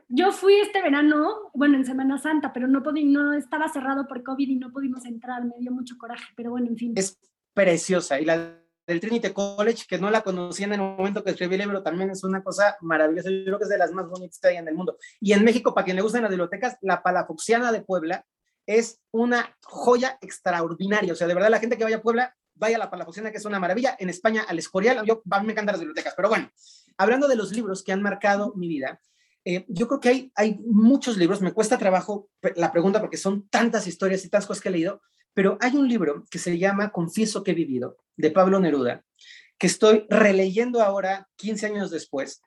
Yo fui este verano, bueno, en Semana Santa, pero no, podí, no estaba cerrado por COVID y no pudimos entrar, me dio mucho coraje, pero bueno, en fin. Es preciosa y la del Trinity College, que no la conocían en el momento que escribí el libro, también es una cosa maravillosa. Yo creo que es de las más bonitas que hay en el mundo. Y en México, para quien le gustan las bibliotecas, la Palafoxiana de Puebla es una joya extraordinaria. O sea, de verdad, la gente que vaya a Puebla, vaya a la Palafoxiana, que es una maravilla. En España, al Escorial, yo, a mí me encantan las bibliotecas. Pero bueno, hablando de los libros que han marcado mi vida, eh, yo creo que hay, hay muchos libros, me cuesta trabajo la pregunta porque son tantas historias y tantas cosas que he leído, pero hay un libro que se llama Confieso que he vivido, de Pablo Neruda, que estoy releyendo ahora 15 años después.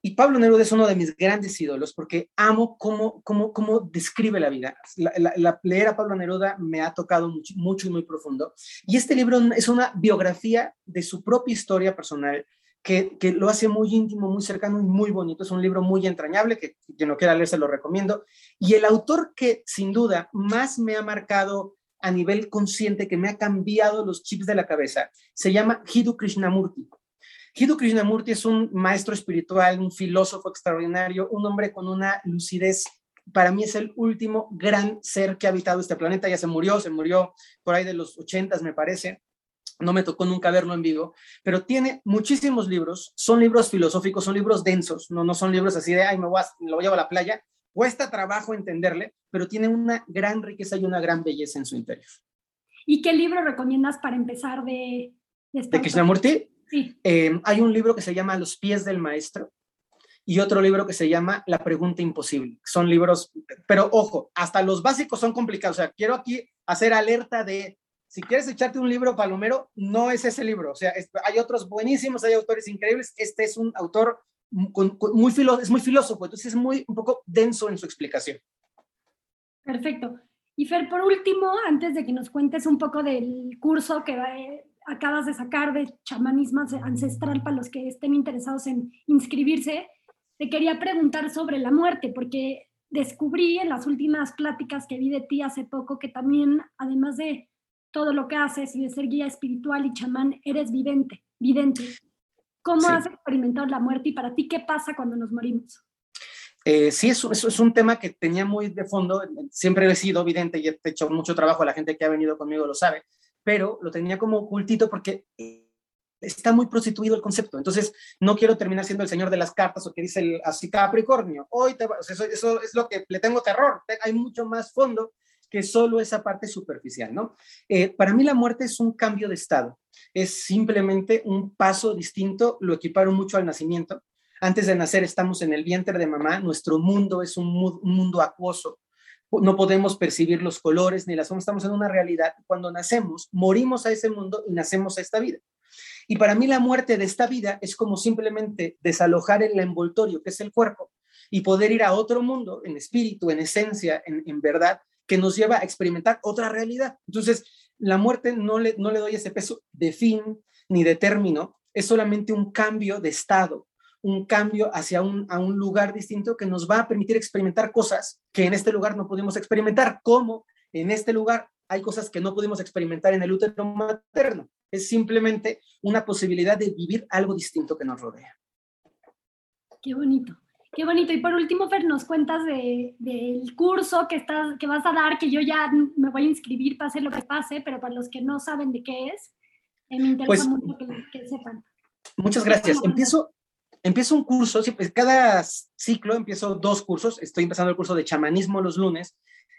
Y Pablo Neruda es uno de mis grandes ídolos porque amo cómo, cómo, cómo describe la vida. La, leer a Pablo Neruda me ha tocado mucho, mucho y muy profundo. Y este libro es una biografía de su propia historia personal, que, que, lo hace muy íntimo, muy cercano y muy bonito. Es un libro muy entrañable que quien no quiera leer se lo recomiendo. Y el autor que sin duda más me ha marcado a nivel consciente, que me ha cambiado los chips de la cabeza, se llama Hiddu Krishnamurti. Hiddu Krishnamurti es un maestro espiritual, un filósofo extraordinario, un hombre con una lucidez. Para mí es el último gran ser que ha habitado este planeta. Ya se murió, se murió por ahí de los ochentas, me parece. No me tocó nunca verlo en vivo, pero tiene muchísimos libros. Son libros filosóficos, son libros densos, no, no son libros así de, ay, me, voy a, lo llevo a la playa. Cuesta trabajo entenderle, pero tiene una gran riqueza y una gran belleza en su interior. ¿Y qué libro recomiendas para empezar de, de, ¿De Krishnamurti? Sí. Eh, hay un libro que se llama Los pies del maestro y otro libro que se llama La pregunta imposible. Son libros, pero ojo, hasta los básicos son complicados. O sea, quiero aquí hacer alerta de, si quieres echarte un libro palomero, no es ese libro. O sea, hay otros buenísimos, hay autores increíbles. Este es un autor muy es muy filósofo, entonces es muy un poco denso en su explicación. Perfecto. Y Fer, por último, antes de que nos cuentes un poco del curso que acabas de sacar de chamanismo ancestral para los que estén interesados en inscribirse, te quería preguntar sobre la muerte, porque descubrí en las últimas pláticas que vi de ti hace poco que también, además de todo lo que haces y de ser guía espiritual y chamán, eres vidente, vidente. ¿Cómo has experimentado la muerte y para ti qué pasa cuando nos morimos? Eh, sí, eso, es un tema que tenía muy de fondo, siempre he sido evidente y he hecho mucho trabajo, la gente que ha venido conmigo lo sabe, pero lo tenía como ocultito porque está muy prostituido el concepto. Entonces, no quiero terminar siendo el señor de las cartas o que dice el, así Capricornio. Hoy eso, eso, es lo que le tengo terror. Hay mucho más fondo que solo esa parte superficial, ¿no? Eh, para mí la muerte es un cambio de estado, es simplemente un paso distinto, lo equiparo mucho al nacimiento. Antes de nacer estamos en el vientre de mamá, nuestro mundo es un, mundo acuoso, no podemos percibir los colores ni las formas, estamos en una realidad. Cuando nacemos, morimos a ese mundo y nacemos a esta vida. Y para mí la muerte de esta vida es como simplemente desalojar el envoltorio, que es el cuerpo, y poder ir a otro mundo, en espíritu, en esencia, en, en verdad, que nos lleva a experimentar otra realidad. Entonces, la muerte no le, no le doy ese peso de fin ni de término, es solamente un cambio de estado, un cambio hacia un, a un lugar distinto que nos va a permitir experimentar cosas que en este lugar no pudimos experimentar, como en este lugar hay cosas que no pudimos experimentar en el útero materno. Es simplemente una posibilidad de vivir algo distinto que nos rodea. Qué bonito. Qué bonito. Y por último, Fer, nos cuentas del curso que, estás, que vas a dar, que yo ya me voy a inscribir, pase lo que pase, pero para los que no saben de qué es, eh, me interesa pues, mucho que, sepan. Muchas gracias. Empiezo, empiezo un curso, pues, cada ciclo empiezo dos cursos. Estoy empezando el curso de chamanismo los lunes.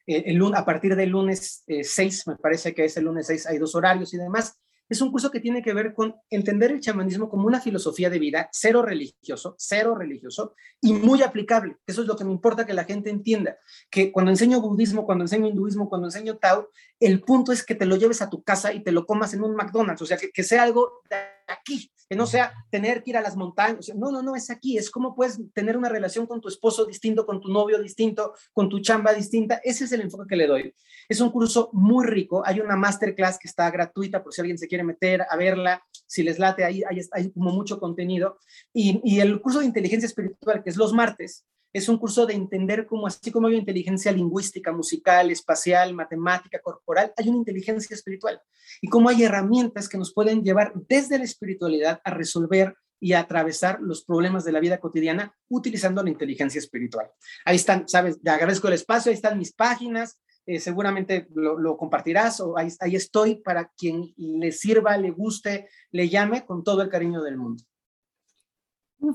Eh, a partir del lunes 6, eh, me parece que es el lunes 6, hay dos horarios y demás. Es un curso que tiene que ver con entender el chamanismo como una filosofía de vida, cero religioso, cero religioso y muy aplicable. Eso es lo que me importa que la gente entienda, que cuando enseño budismo, cuando enseño hinduismo, cuando enseño Tao, el punto es que te lo lleves a tu casa y te lo comas en un McDonald's, o sea, que, sea algo aquí, que no sea tener que ir a las montañas, no, no, no, es aquí, es cómo puedes tener una relación con tu esposo distinto, con tu novio distinto, con tu chamba distinta, ese es el enfoque que le doy. Es un curso muy rico, hay una masterclass que está gratuita por si alguien se quiere meter a verla, si les late, ahí hay, como mucho contenido, y el curso de inteligencia espiritual, que es los martes, es un curso de entender cómo, así como hay inteligencia lingüística, musical, espacial, matemática, corporal, hay una inteligencia espiritual. Y cómo hay herramientas que nos pueden llevar desde la espiritualidad a resolver y a atravesar los problemas de la vida cotidiana utilizando la inteligencia espiritual. Ahí están, sabes, te agradezco el espacio, ahí están mis páginas, eh, seguramente lo, compartirás o ahí, ahí estoy para quien le sirva, le guste, le llame con todo el cariño del mundo.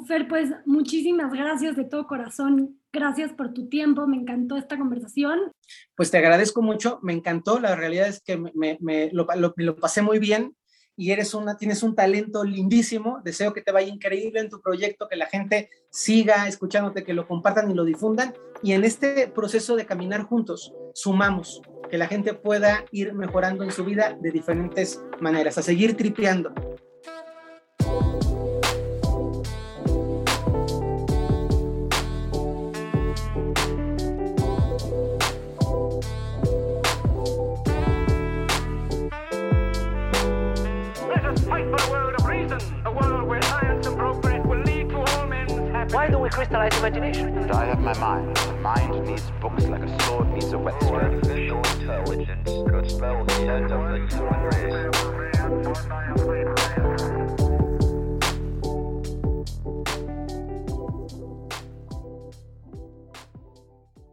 Fer, pues muchísimas gracias de todo corazón. Gracias por tu tiempo. Me encantó esta conversación. Pues te agradezco mucho. Me encantó. La realidad es que me, lo, pasé muy bien y eres una, tienes un talento lindísimo. Deseo que te vaya increíble en tu proyecto, que la gente siga escuchándote, que lo compartan y lo difundan. Y en este proceso de caminar juntos, sumamos que la gente pueda ir mejorando en su vida de diferentes maneras, a seguir tripeando. Why don't we crystallize imagination? I have my mind. The mind needs books like a sword needs a whetstone. Artificial intelligence could spell the end of the human race.